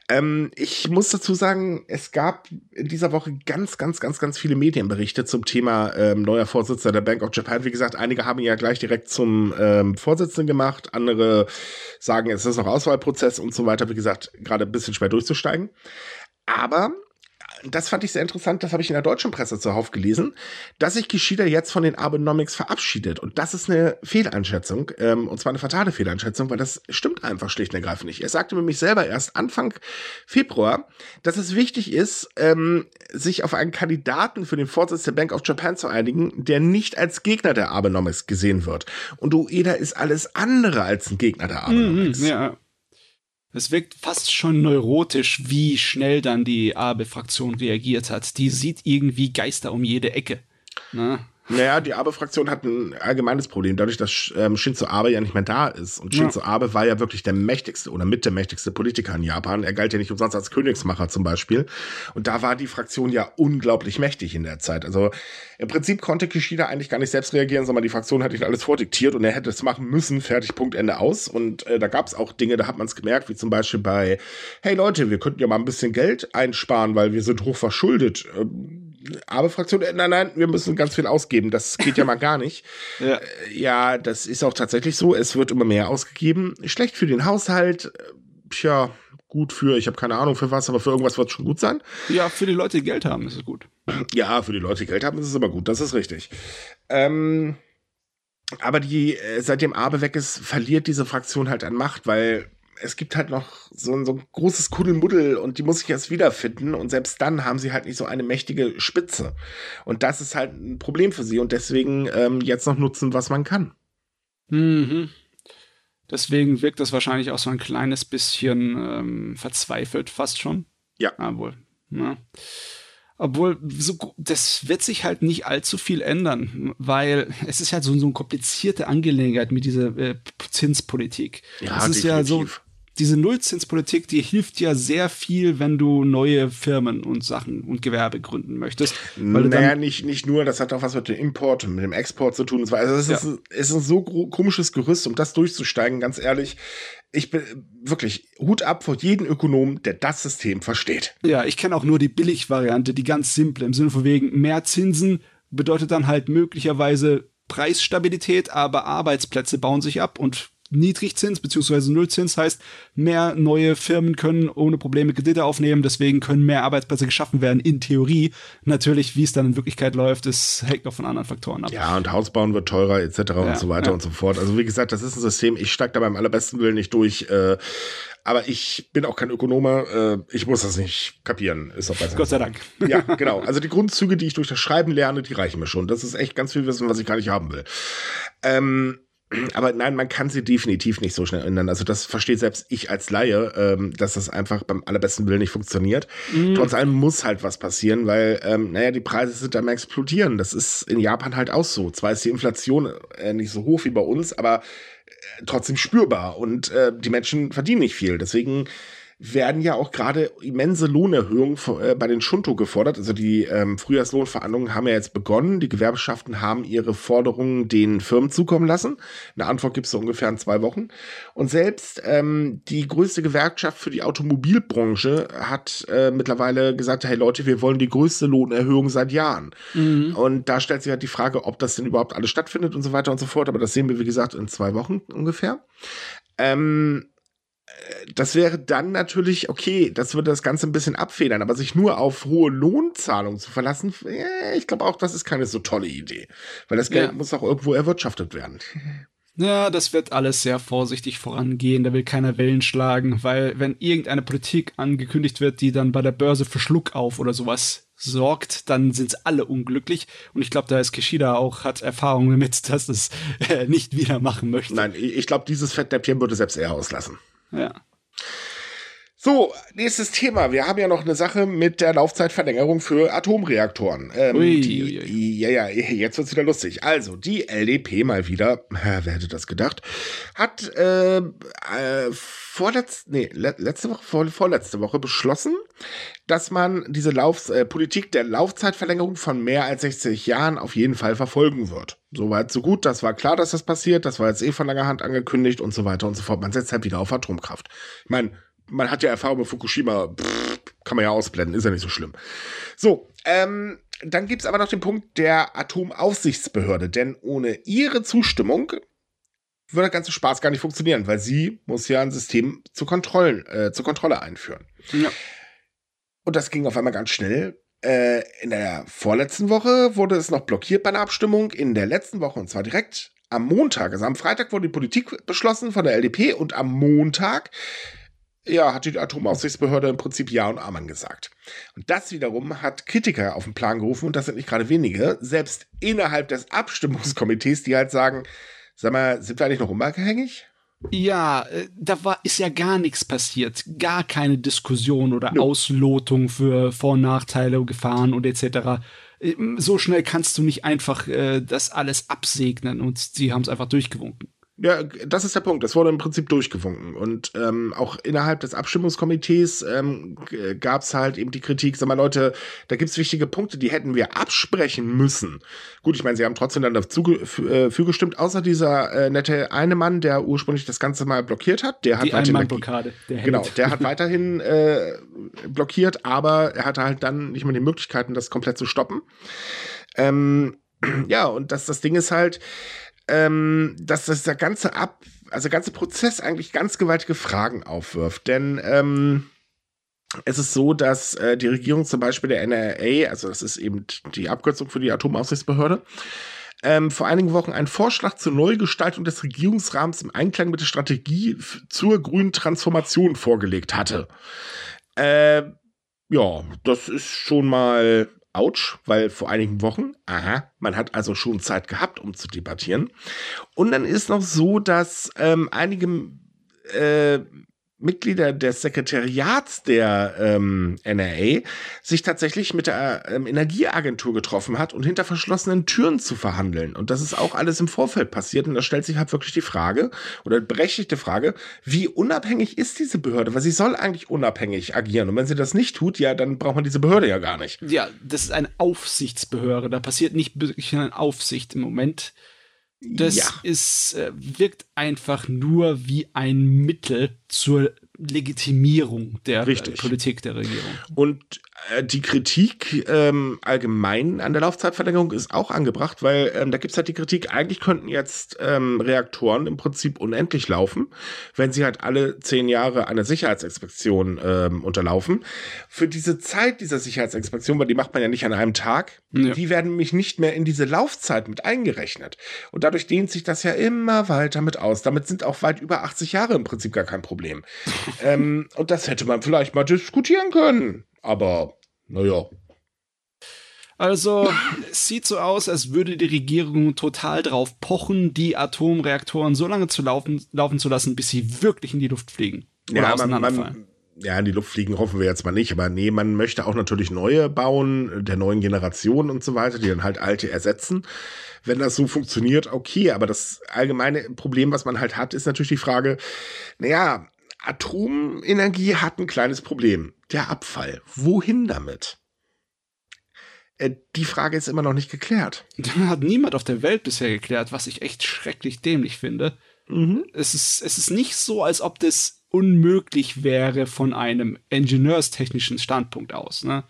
Ähm, ich muss dazu sagen, es gab in dieser Woche ganz, ganz, ganz, ganz viele Medienberichte zum Thema ähm, neuer Vorsitzender der Bank of Japan. Wie gesagt, einige haben ja gleich direkt zum ähm, Vorsitzenden gemacht, andere sagen, es ist noch Auswahlprozess und so weiter. Wie gesagt, gerade ein bisschen schwer durchzusteigen. Aber das fand ich sehr interessant, das habe ich in der deutschen Presse zuhauf gelesen, dass sich Kishida jetzt von den Abenomics verabschiedet. Und das ist eine Fehleinschätzung, ähm, und zwar eine fatale Fehleinschätzung, weil das stimmt einfach schlicht und ergreifend nicht. Er sagte mir mich selber erst Anfang Februar, dass es wichtig ist, ähm, sich auf einen Kandidaten für den Vorsitz der Bank of Japan zu einigen, der nicht als Gegner der Abenomics gesehen wird. Und Ueda ist alles andere als ein Gegner der mhm, Abenomics. Mm, ja. Es wirkt fast schon neurotisch, wie schnell dann die Abe-Fraktion reagiert hat. Die sieht irgendwie Geister um jede Ecke. Ne? Naja, die Abe-Fraktion hat ein allgemeines Problem, dadurch, dass ähm, Shinzo Abe ja nicht mehr da ist. Und Shinzo ja. Abe war ja wirklich der mächtigste oder mit der mächtigste Politiker in Japan. Er galt ja nicht umsonst als Königsmacher zum Beispiel. Und da war die Fraktion ja unglaublich mächtig in der Zeit. Also im Prinzip konnte Kishida eigentlich gar nicht selbst reagieren, sondern die Fraktion hat ihn alles vordiktiert und er hätte es machen müssen, fertig, Punkt, Ende aus. Und äh, da gab es auch Dinge, da hat man es gemerkt, wie zum Beispiel bei, hey Leute, wir könnten ja mal ein bisschen Geld einsparen, weil wir sind hoch verschuldet. Ähm, Abe-Fraktion, äh, nein, nein, wir müssen ganz viel ausgeben. Das geht ja mal gar nicht. ja. Äh, ja, das ist auch tatsächlich so. Es wird immer mehr ausgegeben. Schlecht für den Haushalt. Tja, gut für, ich habe keine Ahnung für was, aber für irgendwas wird es schon gut sein. Ja, für die Leute, die Geld haben, ist es gut. Ja, für die Leute, die Geld haben, ist es aber gut. Das ist richtig. Ähm, aber die, äh, seitdem Abe weg ist, verliert diese Fraktion halt an Macht, weil es gibt halt noch so ein, so ein großes Kuddelmuddel und die muss ich erst wiederfinden und selbst dann haben sie halt nicht so eine mächtige Spitze. Und das ist halt ein Problem für sie und deswegen ähm, jetzt noch nutzen, was man kann. Mhm. Deswegen wirkt das wahrscheinlich auch so ein kleines bisschen ähm, verzweifelt, fast schon. Ja. Ah, wohl. Ja. Obwohl, so, das wird sich halt nicht allzu viel ändern, weil es ist halt so, so eine komplizierte Angelegenheit mit dieser äh, Zinspolitik. Ja, es ist definitiv. ja so, diese Nullzinspolitik, die hilft ja sehr viel, wenn du neue Firmen und Sachen und Gewerbe gründen möchtest. Weil naja, nicht, nicht nur, das hat auch was mit dem Import und mit dem Export zu tun. Also es ist, ja. es ist ein so komisches Gerüst, um das durchzusteigen, ganz ehrlich ich bin wirklich Hut ab vor jedem Ökonom, der das System versteht. Ja, ich kenne auch nur die Billigvariante, die ganz simple, im Sinne von wegen mehr Zinsen bedeutet dann halt möglicherweise Preisstabilität, aber Arbeitsplätze bauen sich ab und Niedrigzins bzw. Nullzins heißt, mehr neue Firmen können ohne Probleme Kredite aufnehmen, deswegen können mehr Arbeitsplätze geschaffen werden, in Theorie. Natürlich, wie es dann in Wirklichkeit läuft, das hängt noch von anderen Faktoren ab. Ja, und Haus bauen wird teurer etc. Ja, und so weiter ja. und so fort. Also wie gesagt, das ist ein System, ich steige da beim allerbesten Willen nicht durch. Äh, aber ich bin auch kein Ökonome, äh, ich muss das nicht kapieren. Ist auch besser. Gott sei Dank. Ja, genau. Also die Grundzüge, die ich durch das Schreiben lerne, die reichen mir schon. Das ist echt ganz viel Wissen, was ich gar nicht haben will. Ähm, aber nein, man kann sie definitiv nicht so schnell ändern. Also das versteht selbst ich als Laie, ähm, dass das einfach beim allerbesten Willen nicht funktioniert. Mhm. Trotz allem muss halt was passieren, weil, ähm, naja, die Preise sind am explodieren. Das ist in Japan halt auch so. Zwar ist die Inflation äh, nicht so hoch wie bei uns, aber äh, trotzdem spürbar und äh, die Menschen verdienen nicht viel. Deswegen werden ja auch gerade immense Lohnerhöhungen äh, bei den Shunto gefordert. Also die ähm, Frühjahrslohnverhandlungen haben ja jetzt begonnen. Die Gewerbeschaften haben ihre Forderungen den Firmen zukommen lassen. Eine Antwort gibt es so ungefähr in zwei Wochen. Und selbst ähm, die größte Gewerkschaft für die Automobilbranche hat äh, mittlerweile gesagt, hey Leute, wir wollen die größte Lohnerhöhung seit Jahren. Mhm. Und da stellt sich halt die Frage, ob das denn überhaupt alles stattfindet und so weiter und so fort. Aber das sehen wir, wie gesagt, in zwei Wochen ungefähr. Ähm, das wäre dann natürlich, okay, das würde das Ganze ein bisschen abfedern, aber sich nur auf hohe Lohnzahlungen zu verlassen, ich glaube auch, das ist keine so tolle Idee. Weil das Geld ja. muss auch irgendwo erwirtschaftet werden. Ja, das wird alles sehr vorsichtig vorangehen, da will keiner Wellen schlagen, weil wenn irgendeine Politik angekündigt wird, die dann bei der Börse für Schluck auf oder sowas sorgt, dann sind alle unglücklich. Und ich glaube, da ist Kishida auch, hat Erfahrung damit, dass es äh, nicht wieder machen möchte. Nein, ich glaube, dieses Fettnäpfchen würde selbst eher auslassen. Ja. So, nächstes Thema. Wir haben ja noch eine Sache mit der Laufzeitverlängerung für Atomreaktoren. Ähm, ui, die, ui, ui. Ja, ja, jetzt wird's wieder lustig. Also, die LDP mal wieder, wer hätte das gedacht, hat äh, äh, vorletzte, nee, letzte Woche, vor, vorletzte Woche beschlossen, dass man diese Lauf, äh, Politik der Laufzeitverlängerung von mehr als 60 Jahren auf jeden Fall verfolgen wird. Soweit, so gut. Das war klar, dass das passiert. Das war jetzt eh von langer Hand angekündigt und so weiter und so fort. Man setzt halt wieder auf Atomkraft. Ich meine, man hat ja Erfahrung mit Fukushima, pff, kann man ja ausblenden, ist ja nicht so schlimm. So, ähm, dann gibt es aber noch den Punkt der Atomaufsichtsbehörde, denn ohne ihre Zustimmung würde der ganze Spaß gar nicht funktionieren, weil sie muss ja ein System zur, Kontrollen, äh, zur Kontrolle einführen. Ja. Und das ging auf einmal ganz schnell. Äh, in der vorletzten Woche wurde es noch blockiert bei einer Abstimmung. In der letzten Woche, und zwar direkt am Montag, also am Freitag wurde die Politik beschlossen von der LDP und am Montag ja, hat die Atomaufsichtsbehörde im Prinzip Ja und Amen gesagt. Und das wiederum hat Kritiker auf den Plan gerufen, und das sind nicht gerade wenige, selbst innerhalb des Abstimmungskomitees, die halt sagen, sag mal, sind wir eigentlich noch unabhängig? Ja, äh, da war, ist ja gar nichts passiert. Gar keine Diskussion oder no. Auslotung für Vor- und Nachteile, Gefahren und etc. Äh, so schnell kannst du nicht einfach äh, das alles absegnen und sie haben es einfach durchgewunken. Ja, das ist der Punkt. Das wurde im Prinzip durchgewunken. Und ähm, auch innerhalb des Abstimmungskomitees ähm, gab es halt eben die Kritik, sag mal Leute, da gibt's wichtige Punkte, die hätten wir absprechen müssen. Gut, ich meine, sie haben trotzdem dann dazu äh, für gestimmt, außer dieser äh, nette eine Mann, der ursprünglich das Ganze mal blockiert hat. Der hat die Einmannblockade. Genau, der hat weiterhin äh, blockiert, aber er hatte halt dann nicht mehr die Möglichkeiten, das komplett zu stoppen. Ähm, ja, und das, das Ding ist halt, ähm, dass das der ganze Ab, also ganze Prozess eigentlich ganz gewaltige Fragen aufwirft. Denn ähm, es ist so, dass äh, die Regierung zum Beispiel der NRA, also das ist eben die Abkürzung für die Atomaufsichtsbehörde, ähm, vor einigen Wochen einen Vorschlag zur Neugestaltung des Regierungsrahmens im Einklang mit der Strategie zur grünen Transformation vorgelegt hatte. Äh, ja, das ist schon mal Autsch, weil vor einigen Wochen, aha, man hat also schon Zeit gehabt, um zu debattieren. Und dann ist noch so, dass ähm, einige äh, Mitglieder des Sekretariats der ähm, NRA sich tatsächlich mit der ähm, Energieagentur getroffen hat und hinter verschlossenen Türen zu verhandeln. Und das ist auch alles im Vorfeld passiert. Und da stellt sich halt wirklich die Frage, oder berechtigte Frage, wie unabhängig ist diese Behörde? Weil sie soll eigentlich unabhängig agieren. Und wenn sie das nicht tut, ja, dann braucht man diese Behörde ja gar nicht. Ja, das ist eine Aufsichtsbehörde. Da passiert nicht wirklich eine Aufsicht im Moment. Das ja. ist, äh, wirkt einfach nur wie ein Mittel zur Legitimierung der Richtig. Politik der Regierung. Und äh, die Kritik ähm, allgemein an der Laufzeitverlängerung ist auch angebracht, weil ähm, da gibt es halt die Kritik, eigentlich könnten jetzt ähm, Reaktoren im Prinzip unendlich laufen, wenn sie halt alle zehn Jahre einer Sicherheitsinspektion ähm, unterlaufen. Für diese Zeit dieser Sicherheitsinspektion, weil die macht man ja nicht an einem Tag, ja. die werden nämlich nicht mehr in diese Laufzeit mit eingerechnet. Und dadurch dehnt sich das ja immer weiter mit aus. Damit sind auch weit über 80 Jahre im Prinzip gar kein Problem. Ähm, und das hätte man vielleicht mal diskutieren können. Aber naja. Also, es sieht so aus, als würde die Regierung total drauf pochen, die Atomreaktoren so lange zu laufen, laufen zu lassen, bis sie wirklich in die Luft fliegen. Oder ja, auseinanderfallen. Man, man, ja, in die Luft fliegen hoffen wir jetzt mal nicht, aber nee, man möchte auch natürlich neue bauen, der neuen Generation und so weiter, die dann halt alte ersetzen. Wenn das so funktioniert, okay, aber das allgemeine Problem, was man halt hat, ist natürlich die Frage, naja, Atomenergie hat ein kleines Problem. Der Abfall. Wohin damit? Äh, die Frage ist immer noch nicht geklärt. Hat niemand auf der Welt bisher geklärt, was ich echt schrecklich dämlich finde. Mhm. Es, ist, es ist nicht so, als ob das unmöglich wäre von einem ingenieurstechnischen Standpunkt aus. Ne?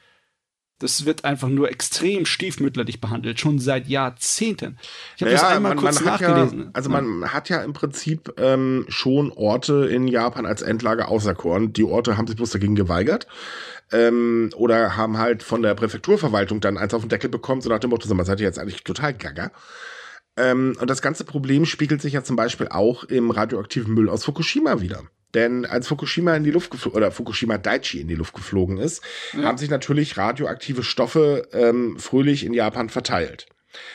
Das wird einfach nur extrem stiefmütterlich behandelt, schon seit Jahrzehnten. Ich habe naja, das einmal man, kurz man nachgelesen. Ja, also ja. man hat ja im Prinzip ähm, schon Orte in Japan als Endlager auserkoren. Die Orte haben sich bloß dagegen geweigert. Ähm, oder haben halt von der Präfekturverwaltung dann eins auf den Deckel bekommen, so nach dem Motto, so, man seid ihr jetzt eigentlich total gaga. Ähm, und das ganze Problem spiegelt sich ja zum Beispiel auch im radioaktiven Müll aus Fukushima wieder. Denn als Fukushima in die Luft geflogen oder Fukushima Daiichi in die Luft geflogen ist, ja. haben sich natürlich radioaktive Stoffe ähm, fröhlich in Japan verteilt.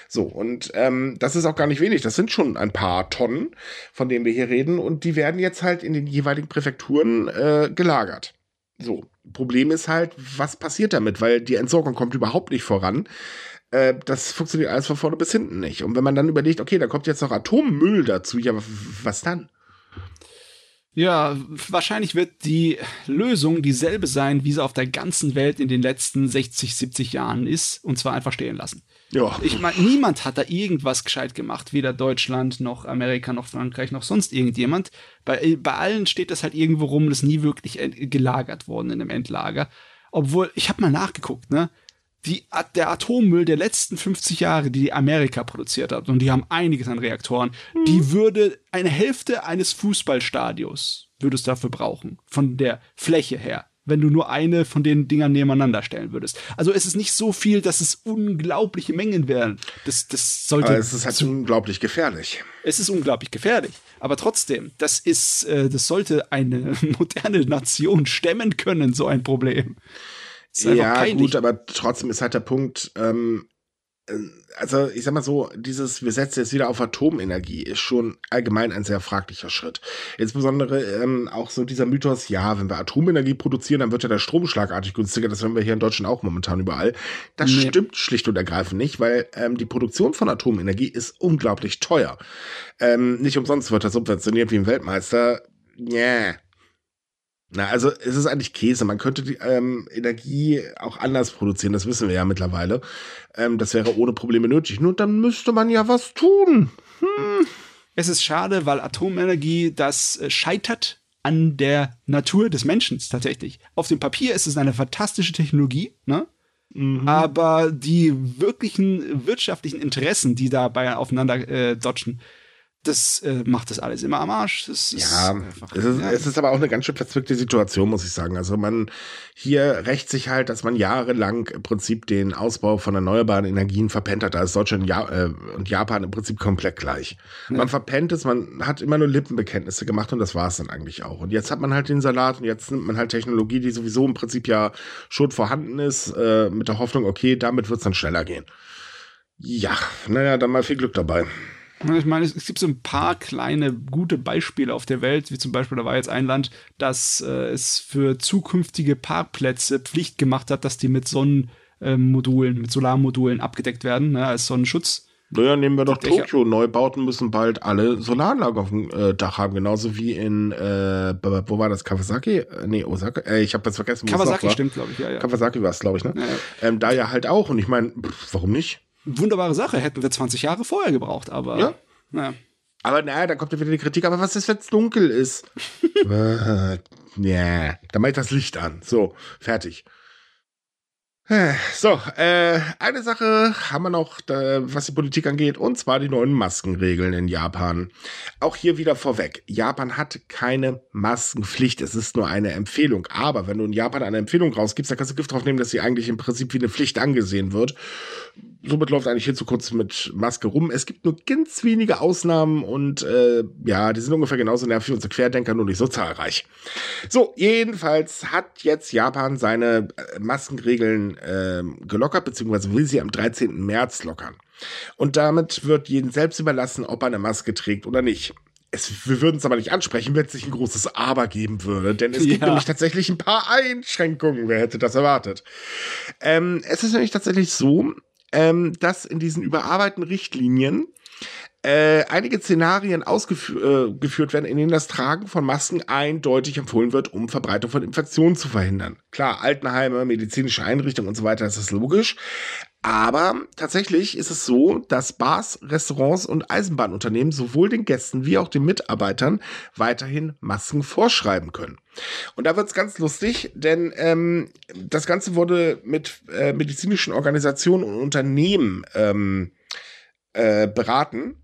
So, und ähm, das ist auch gar nicht wenig. Das sind schon ein paar Tonnen, von denen wir hier reden. Und die werden jetzt halt in den jeweiligen Präfekturen äh, gelagert. So, Problem ist halt, was passiert damit? Weil die Entsorgung kommt überhaupt nicht voran. Äh, das funktioniert alles von vorne bis hinten nicht. Und wenn man dann überlegt, okay, da kommt jetzt noch Atommüll dazu, ja, was dann? Ja, wahrscheinlich wird die Lösung dieselbe sein, wie sie auf der ganzen Welt in den letzten 60, 70 Jahren ist, und zwar einfach stehen lassen. Ja. Ich meine, niemand hat da irgendwas gescheit gemacht, weder Deutschland noch Amerika noch Frankreich noch sonst irgendjemand. Bei, bei allen steht das halt irgendwo rum, das ist nie wirklich gelagert worden in einem Endlager. Obwohl, ich habe mal nachgeguckt, ne? Die, der Atommüll der letzten 50 Jahre, die Amerika produziert hat, und die haben einiges an Reaktoren, mhm. die würde eine Hälfte eines Fußballstadios würdest dafür brauchen, von der Fläche her, wenn du nur eine von den Dingern nebeneinander stellen würdest. Also es ist nicht so viel, dass es unglaubliche Mengen wären. Das, das sollte. Aber es ist halt unglaublich gefährlich. Es ist unglaublich gefährlich. Aber trotzdem, das ist, äh, das sollte eine moderne Nation stemmen können, so ein Problem ja, gut, aber trotzdem ist halt der Punkt, ähm, äh, also ich sag mal so, dieses, wir setzen jetzt wieder auf Atomenergie, ist schon allgemein ein sehr fraglicher Schritt. Insbesondere ähm, auch so dieser Mythos, ja, wenn wir Atomenergie produzieren, dann wird ja der Strom schlagartig günstiger. Das haben wir hier in Deutschland auch momentan überall. Das nee. stimmt schlicht und ergreifend nicht, weil ähm, die Produktion von Atomenergie ist unglaublich teuer. Ähm, nicht umsonst wird das subventioniert wie ein Weltmeister. Yeah. Na, also es ist eigentlich Käse. Man könnte die ähm, Energie auch anders produzieren, das wissen wir ja mittlerweile. Ähm, das wäre ohne Probleme nötig. Nur dann müsste man ja was tun. Hm. Es ist schade, weil Atomenergie das äh, scheitert an der Natur des Menschen tatsächlich. Auf dem Papier ist es eine fantastische Technologie, ne? Mhm. Aber die wirklichen wirtschaftlichen Interessen, die dabei aufeinander äh, dodgen, das äh, macht das alles immer am Arsch. ja, einfach, es, ist, ja. es ist aber auch eine ganz schön verzwickte Situation, muss ich sagen. Also man hier rächt sich halt, dass man jahrelang im Prinzip den Ausbau von erneuerbaren Energien verpennt hat. Da ist Deutschland ja, äh, und Japan im Prinzip komplett gleich. Ja. Man verpennt es, man hat immer nur Lippenbekenntnisse gemacht und das war es dann eigentlich auch. Und jetzt hat man halt den Salat und jetzt nimmt man halt Technologie, die sowieso im Prinzip ja schon vorhanden ist, äh, mit der Hoffnung, okay, damit wird es dann schneller gehen. Ja, naja, dann mal viel Glück dabei. Ich meine, es, gibt so ein paar kleine gute Beispiele auf der Welt, wie zum Beispiel, da war jetzt ein Land, das äh, es für zukünftige Parkplätze Pflicht gemacht hat, dass die mit Sonnenmodulen, mit Solarmodulen abgedeckt werden, ne, als Sonnenschutz. Naja, nehmen wir doch Tokio. Neubauten müssen bald alle Solaranlagen auf dem äh, Dach haben, genauso wie in, äh, wo war das, Kawasaki? Äh, nee, Osaka. Äh, ich habe jetzt vergessen, wo Kawasaki stimmt, glaube ich, ja, ja. Kawasaki war es, glaube ich, ne? Ja. Ähm, da ja halt auch. Und ich meine, warum nicht? Wunderbare Sache, hätten wir 20 Jahre vorher gebraucht, aber. Ja. Naja. Aber naja, da kommt ja wieder die Kritik, aber was ist, wenn es dunkel ist? äh, ja, dann mach ich das Licht an. So, fertig. So, äh, eine Sache haben wir noch, da, was die Politik angeht, und zwar die neuen Maskenregeln in Japan. Auch hier wieder vorweg. Japan hat keine Maskenpflicht. Es ist nur eine Empfehlung. Aber wenn du in Japan eine Empfehlung rausgibst, dann kannst du Gift drauf nehmen, dass sie eigentlich im Prinzip wie eine Pflicht angesehen wird somit läuft eigentlich hier zu kurz mit Maske rum. Es gibt nur ganz wenige Ausnahmen und äh, ja, die sind ungefähr genauso nervig wie unsere Querdenker, nur nicht so zahlreich. So, jedenfalls hat jetzt Japan seine äh, Maskenregeln äh, gelockert, beziehungsweise will sie am 13. März lockern. Und damit wird jedem selbst überlassen, ob er eine Maske trägt oder nicht. Es, wir würden es aber nicht ansprechen, wenn es nicht ein großes Aber geben würde, denn es gibt ja. nämlich tatsächlich ein paar Einschränkungen. Wer hätte das erwartet? Ähm, es ist nämlich tatsächlich so, ähm, dass in diesen überarbeiteten Richtlinien äh, einige Szenarien ausgeführt äh, werden, in denen das Tragen von Masken eindeutig empfohlen wird, um Verbreitung von Infektionen zu verhindern. Klar, Altenheime, medizinische Einrichtungen und so weiter, das ist logisch. Aber tatsächlich ist es so, dass Bars, Restaurants und Eisenbahnunternehmen sowohl den Gästen wie auch den Mitarbeitern weiterhin Masken vorschreiben können. Und da wird's ganz lustig, denn ähm, das Ganze wurde mit äh, medizinischen Organisationen und Unternehmen ähm, äh, beraten.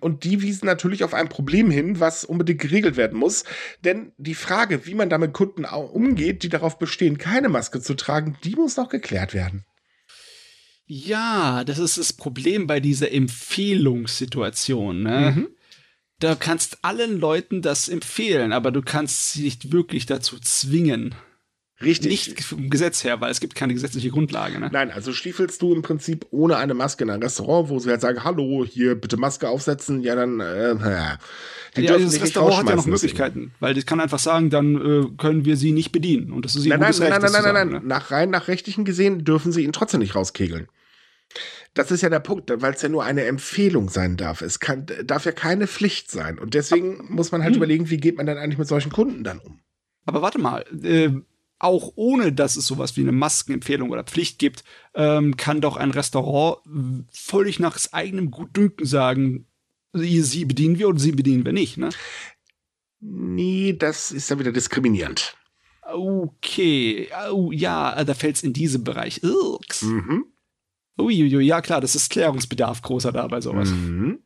Und die wiesen natürlich auf ein Problem hin, was unbedingt geregelt werden muss. Denn die Frage, wie man damit Kunden umgeht, die darauf bestehen, keine Maske zu tragen, die muss noch geklärt werden. Ja, das ist das Problem bei dieser Empfehlungssituation. Ne? Mhm. Da kannst allen Leuten das empfehlen, aber du kannst sie nicht wirklich dazu zwingen. Richtig. Nicht vom Gesetz her, weil es gibt keine gesetzliche Grundlage. Ne? Nein, also stiefelst du im Prinzip ohne eine Maske in ein Restaurant, wo sie halt sagen, hallo, hier bitte Maske aufsetzen, ja dann, äh, naja. Die ja, das Restaurant hat ja noch Möglichkeiten, weil das kann einfach sagen, dann äh, können wir sie nicht bedienen. Und das ist ihr nein, nein, nein, Recht, nein, nein, nein, nein, nein, Nach rein nach rechtlichen gesehen dürfen sie ihn trotzdem nicht rauskegeln. Das ist ja der Punkt, weil es ja nur eine Empfehlung sein darf. Es kann, darf ja keine Pflicht sein. Und deswegen muss man halt hm. überlegen, wie geht man dann eigentlich mit solchen Kunden dann um. Aber warte mal, äh, auch ohne dass es sowas wie eine Maskenempfehlung oder Pflicht gibt, ähm, kann doch ein Restaurant völlig nach eigenem Gutdünken sagen, sie, bedienen wir oder sie bedienen wir nicht, ne? Nee, das ist dann wieder diskriminierend. Okay, oh, ja, da fällt es in diesen Bereich. Irks. Mhm. Uiuiui, ja klar, das ist Klärungsbedarf großer da bei sowas. Mhm.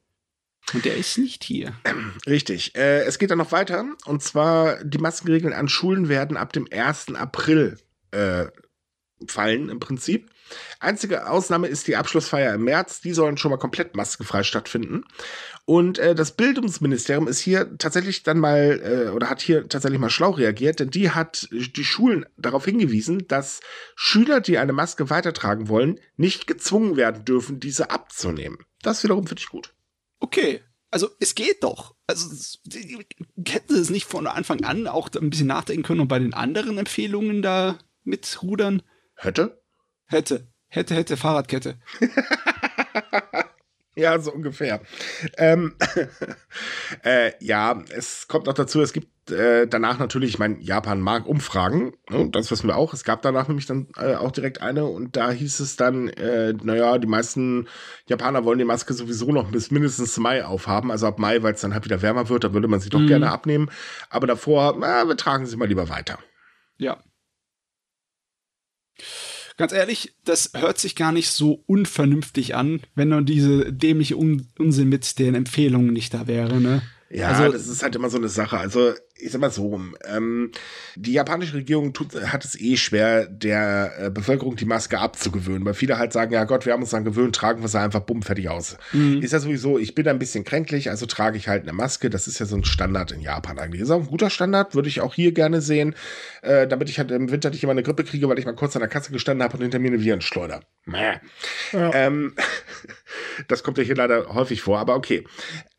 Und der ist nicht hier. Richtig. Äh, es geht dann noch weiter. Und zwar, die Maskenregeln an Schulen werden ab dem 1. April äh, fallen im Prinzip. Einzige Ausnahme ist die Abschlussfeier im März. Die sollen schon mal komplett maskenfrei stattfinden. Und äh, das Bildungsministerium ist hier tatsächlich dann mal äh, oder hat hier tatsächlich mal schlau reagiert, denn die hat die Schulen darauf hingewiesen, dass Schüler, die eine Maske weitertragen wollen, nicht gezwungen werden dürfen, diese abzunehmen. Das wiederum finde ich gut. Okay, also es geht doch. Also hätten sie es nicht von Anfang an auch ein bisschen nachdenken können und bei den anderen Empfehlungen da mitrudern? Hätte? Hätte. Hätte, hätte, Fahrradkette. Ja, so ungefähr. Ähm, äh, ja, es kommt noch dazu, es gibt äh, danach natürlich, ich meine, Japan mag Umfragen, ne, das wissen wir auch. Es gab danach nämlich dann äh, auch direkt eine und da hieß es dann, äh, naja, die meisten Japaner wollen die Maske sowieso noch bis mindestens Mai aufhaben, also ab Mai, weil es dann halt wieder wärmer wird, da würde man sie doch mhm. gerne abnehmen. Aber davor, na, wir tragen sie mal lieber weiter. Ja ganz ehrlich, das hört sich gar nicht so unvernünftig an, wenn nur diese dämliche Un Unsinn mit den Empfehlungen nicht da wäre, ne? Ja, also, das ist halt immer so eine Sache. Also ich sag mal so, ähm, die japanische Regierung tut, hat es eh schwer, der äh, Bevölkerung die Maske abzugewöhnen, weil viele halt sagen, ja Gott, wir haben uns dann gewöhnt, tragen wir sie einfach bumm, fertig aus. Mhm. Ist ja sowieso, ich bin ein bisschen kränklich, also trage ich halt eine Maske, das ist ja so ein Standard in Japan eigentlich. Ist auch ein guter Standard, würde ich auch hier gerne sehen, äh, damit ich halt im Winter nicht immer eine Grippe kriege, weil ich mal kurz an der Kasse gestanden habe und hinter mir eine Virenschleuder. Ja. Ähm, das kommt ja hier leider häufig vor, aber okay.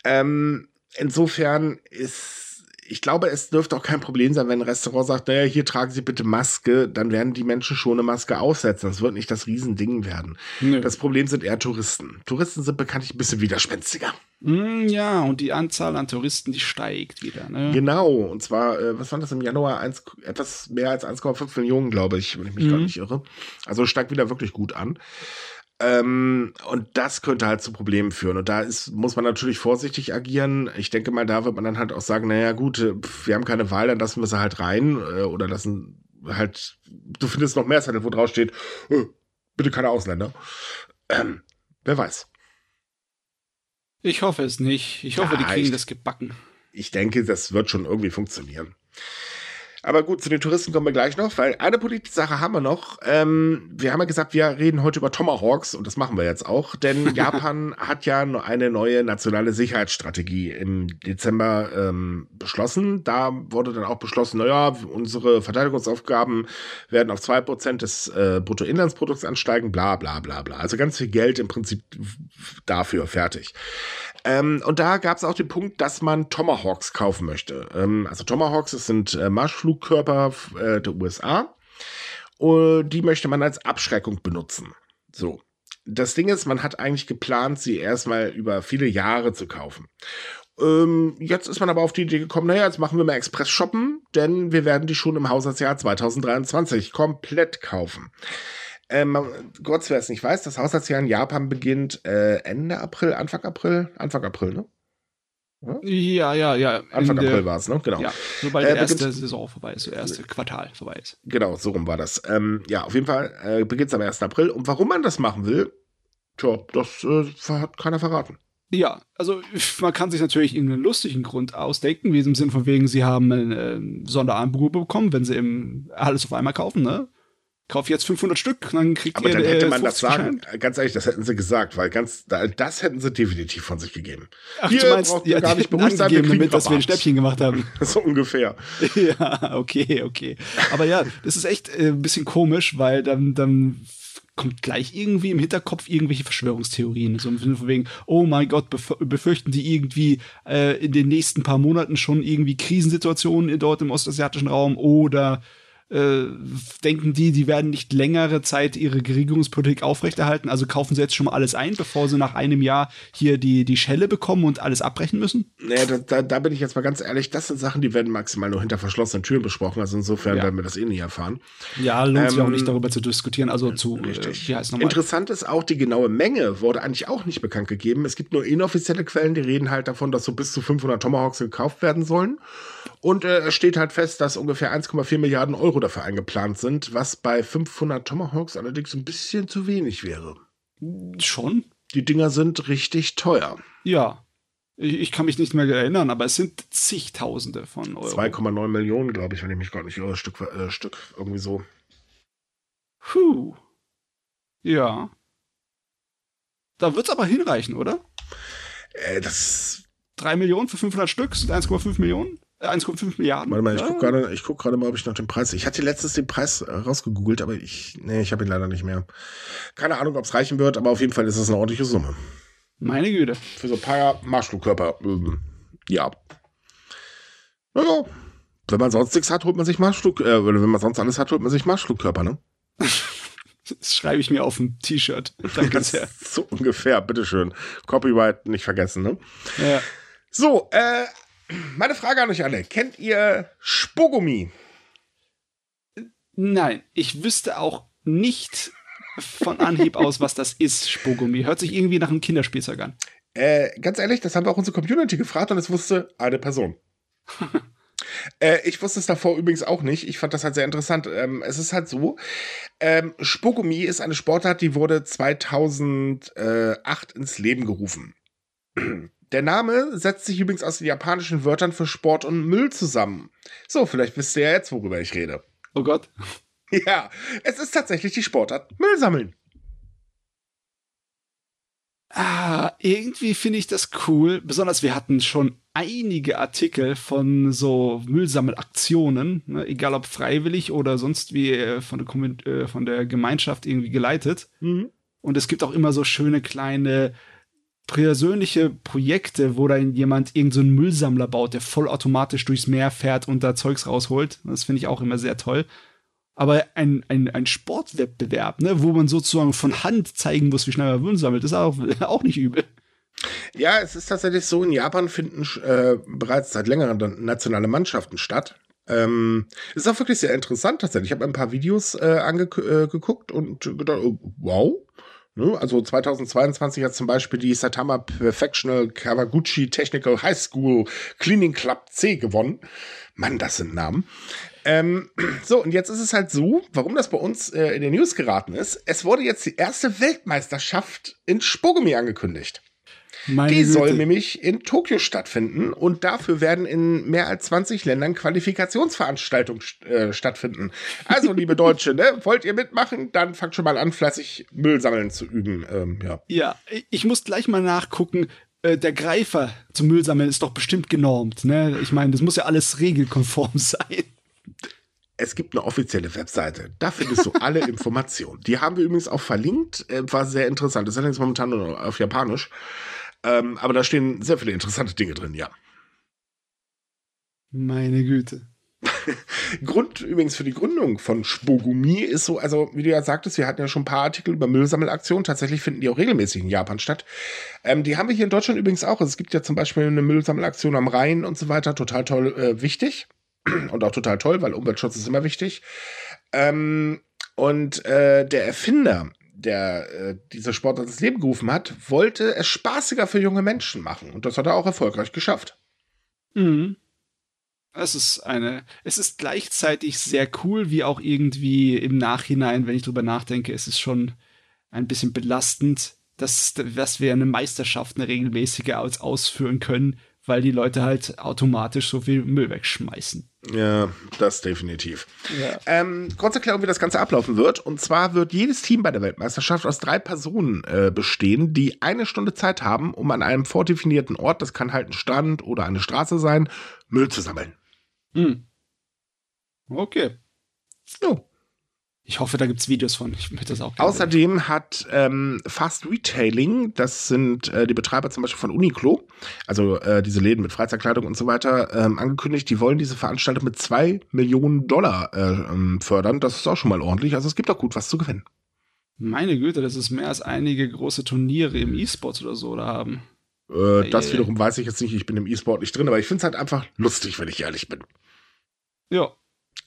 Ähm, insofern ist ich glaube, es dürfte auch kein Problem sein, wenn ein Restaurant sagt, naja, hier tragen Sie bitte Maske, dann werden die Menschen schon eine Maske aufsetzen. Das wird nicht das Riesending werden. Nee. Das Problem sind eher Touristen. Touristen sind bekanntlich ein bisschen widerspenstiger. Mm, ja, und die Anzahl an Touristen, die steigt wieder. Ne? Genau, und zwar, äh, was war das im Januar? Eins, etwas mehr als 1,5 Millionen, glaube ich, wenn ich mich mhm. gar nicht irre. Also steigt wieder wirklich gut an. Ähm, und das könnte halt zu Problemen führen. Und da ist, muss man natürlich vorsichtig agieren. Ich denke mal, da wird man dann halt auch sagen, naja, gut, äh, wir haben keine Wahl, dann lassen wir sie halt rein äh, oder lassen halt, du findest noch mehr Zettel, wo drauf steht, äh, bitte keine Ausländer. Ähm, wer weiß. Ich hoffe es nicht. Ich hoffe, ja, die kriegen ich, das gebacken. Ich denke, das wird schon irgendwie funktionieren. Aber gut, zu den Touristen kommen wir gleich noch, weil eine politische Sache haben wir noch. Ähm, wir haben ja gesagt, wir reden heute über Tomahawks und das machen wir jetzt auch, denn Japan hat ja eine neue nationale Sicherheitsstrategie im Dezember ähm, beschlossen. Da wurde dann auch beschlossen, naja, unsere Verteidigungsaufgaben werden auf zwei Prozent des äh, Bruttoinlandsprodukts ansteigen, bla bla bla bla. Also ganz viel Geld im Prinzip dafür fertig. Ähm, und da gab es auch den Punkt, dass man Tomahawks kaufen möchte. Ähm, also Tomahawks, das sind äh, Marschflugkörper äh, der USA. Und die möchte man als Abschreckung benutzen. So. Das Ding ist, man hat eigentlich geplant, sie erstmal über viele Jahre zu kaufen. Ähm, jetzt ist man aber auf die Idee gekommen, naja, jetzt machen wir mal Express shoppen, denn wir werden die schon im Haushaltsjahr 2023 komplett kaufen. Ähm, kurz, wer es nicht weiß, das Haushaltsjahr in Japan beginnt äh, Ende April, Anfang April, Anfang April, ne? Ja, ja, ja. Anfang April war es, ne? Genau. Ja, sobald äh, die erste Saison vorbei ist, das erste Quartal vorbei ist. Genau, so rum war das. Ähm, ja, auf jeden Fall äh, beginnt es am 1. April. Und warum man das machen will, tja, das äh, hat keiner verraten. Ja, also man kann sich natürlich irgendeinen lustigen Grund ausdenken, wie im Sinn von wegen, sie haben ein äh, Sonderangebot bekommen, wenn sie eben alles auf einmal kaufen, ne? Kauf jetzt 500 Stück, dann kriegt Aber ihr dann hätte man das sagen, ganz ehrlich, das hätten sie gesagt, weil ganz, das hätten sie definitiv von sich gegeben. Ach, Hier du meinst, ja, gar nicht beruhigt sein, wir damit, dass wir ein Schnäppchen gemacht haben. so ungefähr. ja, okay, okay. Aber ja, das ist echt äh, ein bisschen komisch, weil dann, dann kommt gleich irgendwie im Hinterkopf irgendwelche Verschwörungstheorien. So im Sinne von wegen, oh mein Gott, befürchten die irgendwie äh, in den nächsten paar Monaten schon irgendwie Krisensituationen dort im ostasiatischen Raum oder äh, denken die, die werden nicht längere Zeit ihre Regierungspolitik aufrechterhalten, also kaufen sie jetzt schon mal alles ein, bevor sie nach einem Jahr hier die, die Schelle bekommen und alles abbrechen müssen? Naja, da, da, da bin ich jetzt mal ganz ehrlich, das sind Sachen, die werden maximal nur hinter verschlossenen Türen besprochen, also insofern ja. werden wir das eh nie erfahren. Ja, lohnt ähm, sich auch nicht ähm, darüber zu diskutieren, also zu, äh, richtig. Äh? Interessant ist auch, die genaue Menge wurde eigentlich auch nicht bekannt gegeben. Es gibt nur inoffizielle Quellen, die reden halt davon, dass so bis zu 500 Tomahawks gekauft werden sollen. Und äh, es steht halt fest, dass ungefähr 1,4 Milliarden Euro dafür eingeplant sind, was bei 500 Tomahawks allerdings ein bisschen zu wenig wäre. Schon? Die Dinger sind richtig teuer. Ja. Ich, ich kann mich nicht mehr erinnern, aber es sind zigtausende von Euro. 2,9 Millionen, glaube ich, wenn ich mich gar nicht irre, Stück, äh, Stück irgendwie so. Puh. Ja. Da wird es aber hinreichen, oder? Äh, das. 3 Millionen für 500 Stück sind 1,5 Millionen? 1,5 Milliarden. Warte mal, ich gucke gerade, guck gerade mal, ob ich noch den Preis. Ich hatte letztens den Preis äh, rausgegoogelt, aber ich, nee, ich habe ihn leider nicht mehr. Keine Ahnung, ob es reichen wird, aber auf jeden Fall ist es eine ordentliche Summe. Meine Güte. Für so ein paar Marschflugkörper. Ähm, ja. Naja. Wenn man sonst nichts hat, holt man sich Marschflug, äh, wenn man sonst alles hat, holt man sich Marschflugkörper, ne? Das schreibe ich mir auf ein T-Shirt. Danke sehr. so ungefähr, bitteschön. Copyright nicht vergessen, ne? Ja. So, äh, meine Frage an euch alle. Kennt ihr Spogumi? Nein, ich wüsste auch nicht von Anhieb aus, was das ist, Spogumi. Hört sich irgendwie nach einem Kinderspielzeug an. Äh, ganz ehrlich, das haben wir auch unsere Community gefragt und es wusste eine Person. äh, ich wusste es davor übrigens auch nicht. Ich fand das halt sehr interessant. Ähm, es ist halt so, ähm, Spogumi ist eine Sportart, die wurde 2008 ins Leben gerufen. Der Name setzt sich übrigens aus den japanischen Wörtern für Sport und Müll zusammen. So, vielleicht wisst ihr ja jetzt, worüber ich rede. Oh Gott. Ja, es ist tatsächlich die Sportart Müll sammeln. Ah, irgendwie finde ich das cool. Besonders wir hatten schon einige Artikel von so Müllsammelaktionen, ne, egal ob freiwillig oder sonst wie äh, von der, äh, von der Gemeinschaft irgendwie geleitet. Mhm. Und es gibt auch immer so schöne kleine persönliche Projekte, wo dann jemand irgendeinen so Müllsammler baut, der vollautomatisch durchs Meer fährt und da Zeugs rausholt. Das finde ich auch immer sehr toll. Aber ein, ein, ein Sportwettbewerb, ne, wo man sozusagen von Hand zeigen muss, wie schnell man Müll sammelt, ist auch, auch nicht übel. Ja, es ist tatsächlich so, in Japan finden äh, bereits seit längerem nationale Mannschaften statt. Ähm, ist auch wirklich sehr interessant tatsächlich. Ich habe ein paar Videos äh, angeguckt äh, und gedacht, oh, wow? Also 2022 hat zum Beispiel die Satama Perfectional Kawaguchi Technical High School Cleaning Club C gewonnen. Mann, das sind Namen. Ähm, so, und jetzt ist es halt so, warum das bei uns äh, in den News geraten ist. Es wurde jetzt die erste Weltmeisterschaft in Spogumi angekündigt. Meine die Güte. soll nämlich in Tokio stattfinden und dafür werden in mehr als 20 Ländern Qualifikationsveranstaltungen äh, stattfinden. Also, liebe Deutsche, ne, wollt ihr mitmachen? Dann fangt schon mal an, fleißig Müll sammeln zu üben. Ähm, ja. ja, ich muss gleich mal nachgucken. Äh, der Greifer zum Müllsammeln ist doch bestimmt genormt. Ne? Ich meine, das muss ja alles regelkonform sein. Es gibt eine offizielle Webseite. Da findest du alle Informationen. Die haben wir übrigens auch verlinkt. Äh, war sehr interessant. Das ist allerdings momentan nur auf Japanisch. Ähm, aber da stehen sehr viele interessante Dinge drin, ja. Meine Güte. Grund übrigens für die Gründung von Spogumi ist so, also wie du ja sagtest, wir hatten ja schon ein paar Artikel über Müllsammelaktionen. Tatsächlich finden die auch regelmäßig in Japan statt. Ähm, die haben wir hier in Deutschland übrigens auch. Also es gibt ja zum Beispiel eine Müllsammelaktion am Rhein und so weiter. Total toll, äh, wichtig. Und auch total toll, weil Umweltschutz ist immer wichtig. Ähm, und äh, der Erfinder der äh, diese Sportart ins Leben gerufen hat, wollte es spaßiger für junge Menschen machen. Und das hat er auch erfolgreich geschafft. Mhm. Es ist eine, es ist gleichzeitig sehr cool, wie auch irgendwie im Nachhinein, wenn ich drüber nachdenke, es ist schon ein bisschen belastend, dass, dass wir eine Meisterschaft, eine regelmäßige aus, ausführen können, weil die Leute halt automatisch so viel Müll wegschmeißen. Ja, das definitiv. Ja. Ähm, kurz erklären, wie das Ganze ablaufen wird. Und zwar wird jedes Team bei der Weltmeisterschaft aus drei Personen äh, bestehen, die eine Stunde Zeit haben, um an einem vordefinierten Ort, das kann halt ein Strand oder eine Straße sein, Müll zu sammeln. Hm. Okay. So. Ich hoffe, da gibt es Videos von. Ich möchte das auch Außerdem sehen. hat ähm, Fast Retailing, das sind äh, die Betreiber zum Beispiel von Uniqlo, also äh, diese Läden mit Freizeitkleidung und so weiter, ähm, angekündigt, die wollen diese Veranstaltung mit zwei Millionen Dollar äh, ähm, fördern. Das ist auch schon mal ordentlich. Also es gibt auch gut was zu gewinnen. Meine Güte, das ist mehr als einige große Turniere im E-Sport oder so da haben. Äh, das wiederum weiß ich jetzt nicht. Ich bin im E-Sport nicht drin, aber ich finde es halt einfach lustig, wenn ich ehrlich bin. Ja,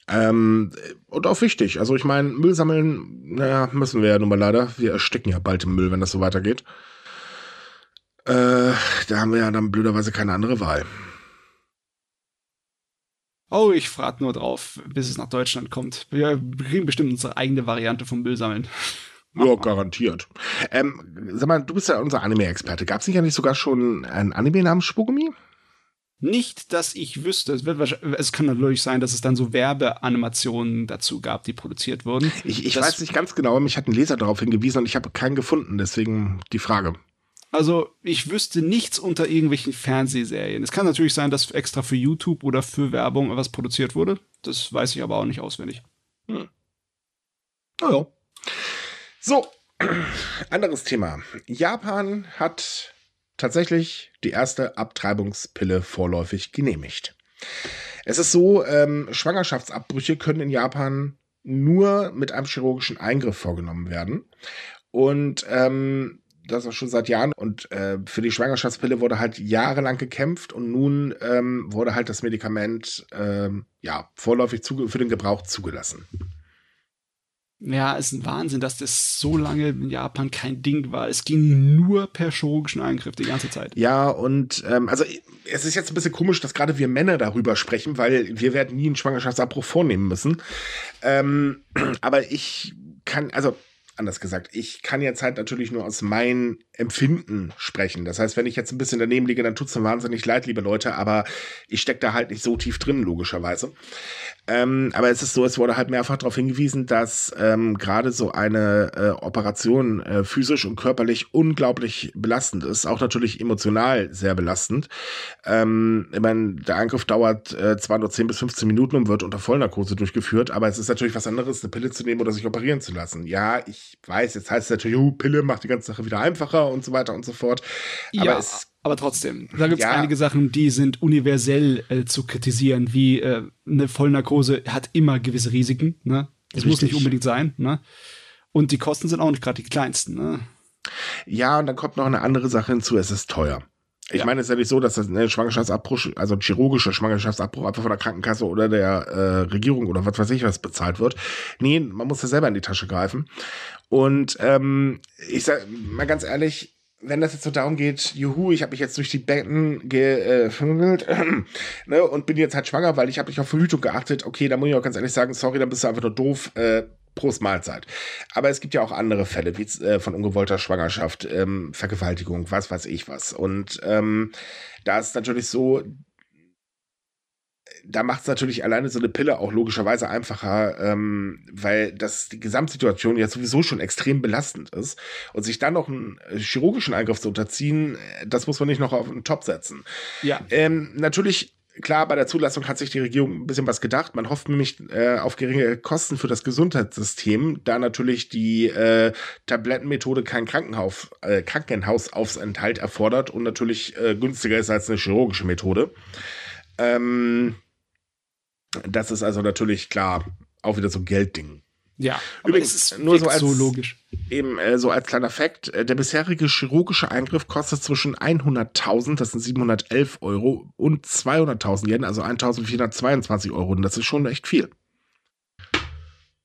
ähm, und auch wichtig. Also ich meine, Müll sammeln, naja, müssen wir ja nun mal leider. Wir ersticken ja bald im Müll, wenn das so weitergeht. Äh, da haben wir ja dann blöderweise keine andere Wahl. Oh, ich frage nur drauf, bis es nach Deutschland kommt. Wir kriegen bestimmt unsere eigene Variante vom Müll sammeln. Ja, garantiert. Ähm, sag mal, du bist ja unser Anime-Experte. Gab es nicht eigentlich sogar schon ein Anime namens Spugumi? Nicht, dass ich wüsste. Es, wird es kann natürlich sein, dass es dann so Werbeanimationen dazu gab, die produziert wurden. Ich, ich weiß nicht ganz genau, mich hat ein Leser darauf hingewiesen und ich habe keinen gefunden, deswegen die Frage. Also, ich wüsste nichts unter irgendwelchen Fernsehserien. Es kann natürlich sein, dass extra für YouTube oder für Werbung was produziert wurde. Das weiß ich aber auch nicht auswendig. Hm. Naja. So, anderes Thema. Japan hat tatsächlich die erste Abtreibungspille vorläufig genehmigt. Es ist so, ähm, Schwangerschaftsabbrüche können in Japan nur mit einem chirurgischen Eingriff vorgenommen werden. Und ähm, das auch schon seit Jahren. Und äh, für die Schwangerschaftspille wurde halt jahrelang gekämpft und nun ähm, wurde halt das Medikament ähm, ja vorläufig für den Gebrauch zugelassen ja, ist ein Wahnsinn, dass das so lange in Japan kein Ding war. Es ging nur per chirurgischen Eingriff die ganze Zeit. Ja, und ähm, also es ist jetzt ein bisschen komisch, dass gerade wir Männer darüber sprechen, weil wir werden nie einen Schwangerschaftsabbruch vornehmen müssen. Ähm, aber ich kann, also anders gesagt. Ich kann jetzt halt natürlich nur aus meinem Empfinden sprechen. Das heißt, wenn ich jetzt ein bisschen daneben liege, dann tut's mir wahnsinnig leid, liebe Leute, aber ich stecke da halt nicht so tief drin, logischerweise. Ähm, aber es ist so, es wurde halt mehrfach darauf hingewiesen, dass ähm, gerade so eine äh, Operation äh, physisch und körperlich unglaublich belastend ist, auch natürlich emotional sehr belastend. Ähm, ich meine, der Eingriff dauert äh, zwar nur 10 bis 15 Minuten und wird unter Vollnarkose durchgeführt, aber es ist natürlich was anderes, eine Pille zu nehmen oder sich operieren zu lassen. Ja, ich weiß, jetzt heißt es natürlich, oh, Pille macht die ganze Sache wieder einfacher und so weiter und so fort. Aber ja. es aber trotzdem, da gibt es ja. einige Sachen, die sind universell äh, zu kritisieren, wie äh, eine Vollnarkose hat immer gewisse Risiken. Ne? Das Richtig. muss nicht unbedingt sein. Ne? Und die Kosten sind auch nicht gerade die kleinsten. Ne? Ja, und dann kommt noch eine andere Sache hinzu, es ist teuer. Ich ja. meine, es ist ja nicht so, dass das ein Schwangerschaftsabbruch, also ein chirurgischer Schwangerschaftsabbruch einfach von der Krankenkasse oder der äh, Regierung oder was weiß ich was bezahlt wird. Nee, man muss ja selber in die Tasche greifen. Und ähm, ich sag mal ganz ehrlich, wenn das jetzt so darum geht, juhu, ich habe mich jetzt durch die Betten gefingelt äh, ne, und bin jetzt halt schwanger, weil ich habe nicht auf Verhütung geachtet, okay, da muss ich auch ganz ehrlich sagen, sorry, dann bist du einfach nur doof, äh, Prost Mahlzeit. Aber es gibt ja auch andere Fälle, wie äh, von ungewollter Schwangerschaft, ähm, Vergewaltigung, was weiß ich was. Und ähm, da ist natürlich so, da macht es natürlich alleine so eine Pille auch logischerweise einfacher, ähm, weil das die Gesamtsituation ja sowieso schon extrem belastend ist. Und sich dann noch einen äh, chirurgischen Eingriff zu unterziehen, äh, das muss man nicht noch auf den Top setzen. Ja. Ähm, natürlich klar, bei der Zulassung hat sich die Regierung ein bisschen was gedacht. Man hofft nämlich äh, auf geringe Kosten für das Gesundheitssystem, da natürlich die äh, Tablettenmethode kein Krankenhaus, äh, Krankenhausaufenthalt erfordert und natürlich äh, günstiger ist als eine chirurgische Methode. Ähm, das ist also natürlich klar auch wieder so ein Geldding. Ja, übrigens ist nur so als so logisch. Eben äh, so als kleiner Fakt: äh, Der bisherige chirurgische Eingriff kostet zwischen 100.000, das sind 711 Euro, und 200.000 Yen, also 1.422 Euro. Und das ist schon echt viel.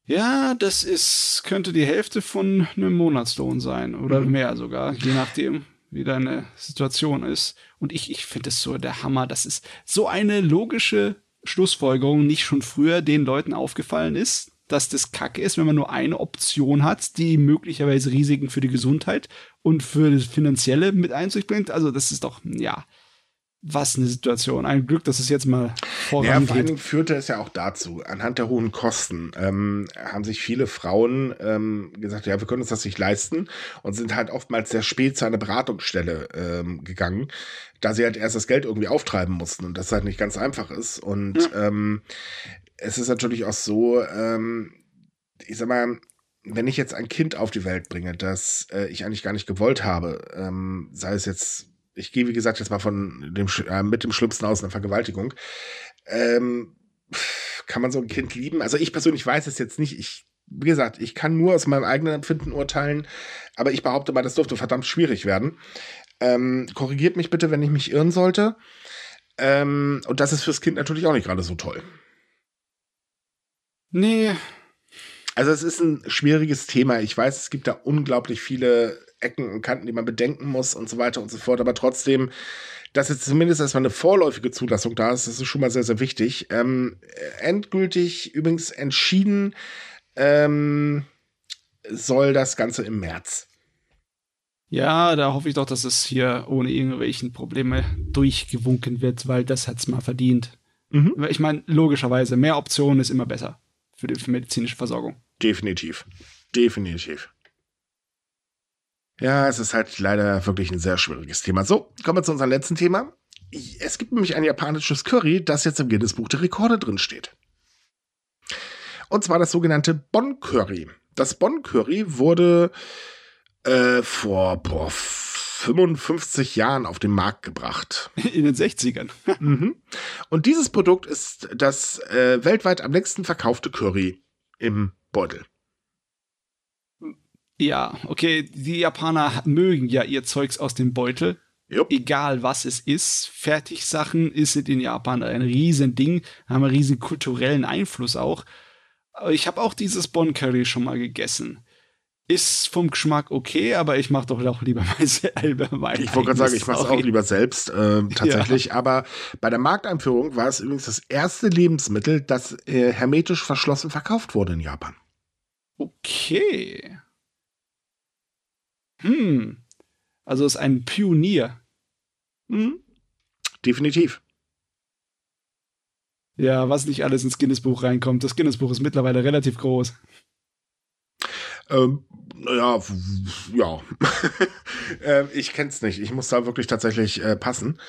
Ja, das ist könnte die Hälfte von einem Monatslohn sein oder mhm. mehr sogar, je nachdem, wie deine Situation ist. Und ich, ich finde es so der Hammer. Das ist so eine logische Schlussfolgerung nicht schon früher den Leuten aufgefallen ist, dass das Kacke ist, wenn man nur eine Option hat, die möglicherweise Risiken für die Gesundheit und für das Finanzielle mit einzubringt. Also das ist doch, ja, was eine Situation. Ein Glück, dass es jetzt mal vorangeht. Ja, vor allen Dingen führte es ja auch dazu, anhand der hohen Kosten ähm, haben sich viele Frauen ähm, gesagt, ja, wir können uns das nicht leisten und sind halt oftmals sehr spät zu einer Beratungsstelle ähm, gegangen, da sie halt erst das Geld irgendwie auftreiben mussten und das halt nicht ganz einfach ist. Und ja. ähm, es ist natürlich auch so, ähm, ich sag mal, wenn ich jetzt ein Kind auf die Welt bringe, das äh, ich eigentlich gar nicht gewollt habe, ähm, sei es jetzt ich gehe, wie gesagt, jetzt mal von dem, äh, mit dem Schlimmsten aus, einer Vergewaltigung. Ähm, kann man so ein Kind lieben? Also ich persönlich weiß es jetzt nicht. Ich, wie gesagt, ich kann nur aus meinem eigenen Empfinden urteilen, aber ich behaupte mal, das dürfte verdammt schwierig werden. Ähm, korrigiert mich bitte, wenn ich mich irren sollte. Ähm, und das ist fürs Kind natürlich auch nicht gerade so toll. Nee. Also es ist ein schwieriges Thema. Ich weiß, es gibt da unglaublich viele Ecken und Kanten, die man bedenken muss und so weiter und so fort. Aber trotzdem, dass jetzt zumindest erstmal eine vorläufige Zulassung da ist, das ist schon mal sehr, sehr wichtig. Ähm, endgültig übrigens entschieden ähm, soll das Ganze im März. Ja, da hoffe ich doch, dass es hier ohne irgendwelchen Probleme durchgewunken wird, weil das hat es mal verdient. Mhm. Ich meine, logischerweise, mehr Optionen ist immer besser für die medizinische Versorgung. Definitiv. Definitiv. Ja, es ist halt leider wirklich ein sehr schwieriges Thema. So, kommen wir zu unserem letzten Thema. Es gibt nämlich ein japanisches Curry, das jetzt im Guinness Buch der Rekorde drin steht. Und zwar das sogenannte Bon Curry. Das Bon Curry wurde äh, vor boah, 55 Jahren auf den Markt gebracht. In den 60ern. mhm. Und dieses Produkt ist das äh, weltweit am längsten verkaufte Curry im Beutel. Ja, okay, die Japaner mögen ja ihr Zeugs aus dem Beutel. Jupp. Egal was es ist, Fertigsachen ist in Japan ein Riesending, haben einen riesen kulturellen Einfluss auch. Ich habe auch dieses Bon Curry schon mal gegessen. Ist vom Geschmack okay, aber ich mache doch auch lieber mal selber mein Ich wollte gerade sagen, ich mache es auch lieber selbst, äh, tatsächlich. Ja. Aber bei der Markteinführung war es übrigens das erste Lebensmittel, das äh, hermetisch verschlossen verkauft wurde in Japan. Okay. Hm. Also ist ein Pionier. Mhm. Definitiv. Ja, was nicht alles ins Guinness-Buch reinkommt. Das Guinness-Buch ist mittlerweile relativ groß. Ähm, naja, ja. äh, ich kenn's nicht. Ich muss da wirklich tatsächlich äh, passen.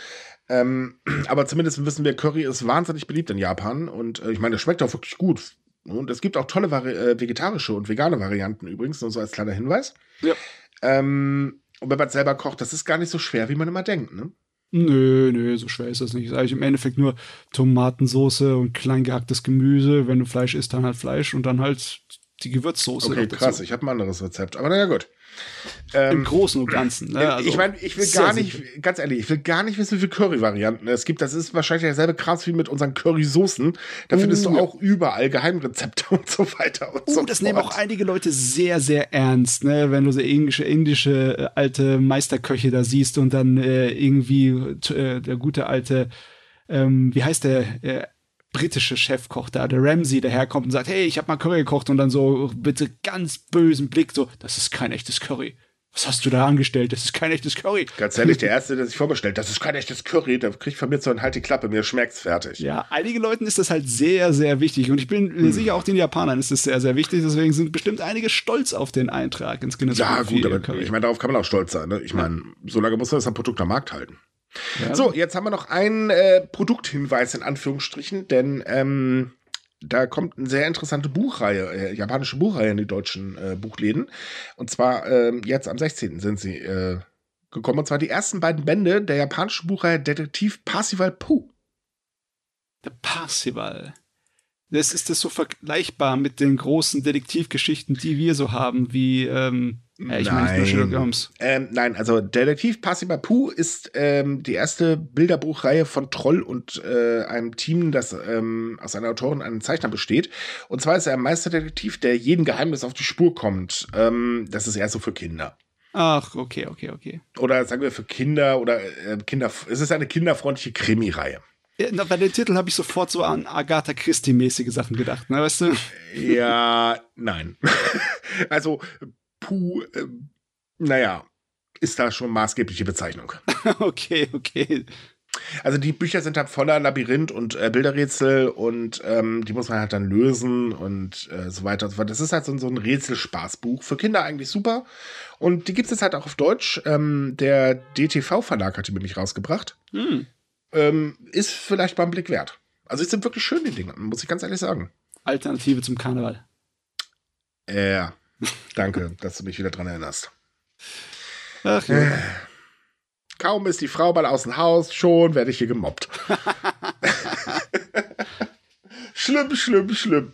Ähm, aber zumindest wissen wir, Curry ist wahnsinnig beliebt in Japan und äh, ich meine, es schmeckt auch wirklich gut. Und es gibt auch tolle Vari äh, vegetarische und vegane Varianten übrigens, nur so als kleiner Hinweis. Ja. Ähm, und wenn man selber kocht, das ist gar nicht so schwer, wie man immer denkt, ne? Nö, nö, so schwer ist das nicht. Ist eigentlich im Endeffekt nur Tomatensoße und klein gehacktes Gemüse. Wenn du Fleisch isst, dann halt Fleisch und dann halt die Gewürzsoße. Okay, krass, ich habe ein anderes Rezept. Aber naja, gut. Ähm, Im Großen und Ganzen. Ne? Also ich meine, ich will gar nicht, simpel. ganz ehrlich, ich will gar nicht wissen, wie viele Curry-Varianten es gibt. Das ist wahrscheinlich derselbe Kram wie mit unseren Currysoßen. Da uh, findest du uh, auch überall Geheimrezepte und so weiter und uh, so das nehmen auch einige Leute sehr, sehr ernst, ne? Wenn du so indische, indische äh, alte Meisterköche da siehst und dann äh, irgendwie äh, der gute alte, ähm, wie heißt der? Äh, britische Chefkoch da, der Ramsey, daherkommt und sagt, hey, ich habe mal Curry gekocht und dann so bitte ganz bösen Blick so, das ist kein echtes Curry. Was hast du da angestellt? Das ist kein echtes Curry. Ganz ehrlich, der Erste, der sich vorbestellt, das ist kein echtes Curry, der kriegt von mir so ein Halt die Klappe, mir schmeckt's fertig. Ja, einigen Leuten ist das halt sehr, sehr wichtig. Und ich bin hm. sicher, auch den Japanern ist das sehr, sehr wichtig. Deswegen sind bestimmt einige stolz auf den Eintrag ins Guinness Ja, gut, aber Curry. ich meine, darauf kann man auch stolz sein. Ne? Ich meine, so lange muss man das Produkt am Markt halten. Ja. So, jetzt haben wir noch einen äh, Produkthinweis in Anführungsstrichen, denn ähm, da kommt eine sehr interessante Buchreihe, äh, japanische Buchreihe in die deutschen äh, Buchläden. Und zwar ähm, jetzt am 16. sind sie äh, gekommen. Und zwar die ersten beiden Bände der japanischen Buchreihe Detektiv Parsival Pooh. Der Parsival. Das ist das so vergleichbar mit den großen Detektivgeschichten, die wir so haben, wie ähm, ja, ich nein. meine Sherlock Holmes. Ähm, nein, also Detektiv Passiba Pooh ist ähm, die erste Bilderbuchreihe von Troll und äh, einem Team, das ähm, aus einer Autorin und einem Zeichner besteht. Und zwar ist er ein Meisterdetektiv, der jedem Geheimnis auf die Spur kommt. Ähm, das ist eher so für Kinder. Ach, okay, okay, okay. Oder sagen wir für Kinder oder äh, Kinder. Es ist eine kinderfreundliche Krimi-Reihe. Ja, bei den Titeln habe ich sofort so an Agatha Christie-mäßige Sachen gedacht, ne, weißt du? Ja, nein. also Puh, äh, naja, ist da schon maßgebliche Bezeichnung. okay, okay. Also die Bücher sind halt voller Labyrinth und äh, Bilderrätsel und ähm, die muss man halt dann lösen und äh, so weiter und so fort. Das ist halt so, so ein Rätselspaßbuch. Für Kinder eigentlich super. Und die gibt es jetzt halt auch auf Deutsch. Ähm, der DTV-Verlag hat die nämlich rausgebracht. Hm. Ähm, ist vielleicht mal ein Blick wert. Also es sind wirklich schön, die Dinge, muss ich ganz ehrlich sagen. Alternative zum Karneval. Ja. Danke, dass du mich wieder dran erinnerst. Ach ja. Äh, kaum ist die Frau mal aus dem Haus, schon werde ich hier gemobbt. schlimm, schlimm, schlimm.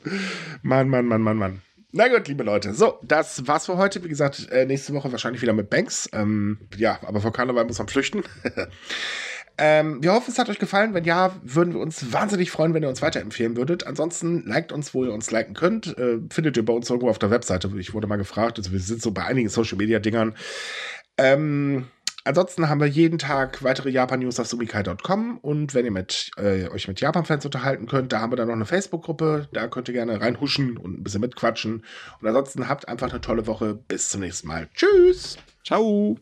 Mann, Mann, Mann, Mann, Mann. Na gut, liebe Leute. So, das war's für heute. Wie gesagt, äh, nächste Woche wahrscheinlich wieder mit Banks. Ähm, ja, aber vor Karneval muss man flüchten. Ähm, wir hoffen, es hat euch gefallen. Wenn ja, würden wir uns wahnsinnig freuen, wenn ihr uns weiterempfehlen würdet. Ansonsten liked uns, wo ihr uns liken könnt. Äh, findet ihr bei uns irgendwo auf der Webseite. Ich wurde mal gefragt. Also wir sind so bei einigen Social Media Dingern. Ähm, ansonsten haben wir jeden Tag weitere Japan-News auf sumikai.com und wenn ihr mit, äh, euch mit Japan-Fans unterhalten könnt, da haben wir dann noch eine Facebook-Gruppe, da könnt ihr gerne reinhuschen und ein bisschen mitquatschen. Und ansonsten habt einfach eine tolle Woche. Bis zum nächsten Mal. Tschüss. Ciao.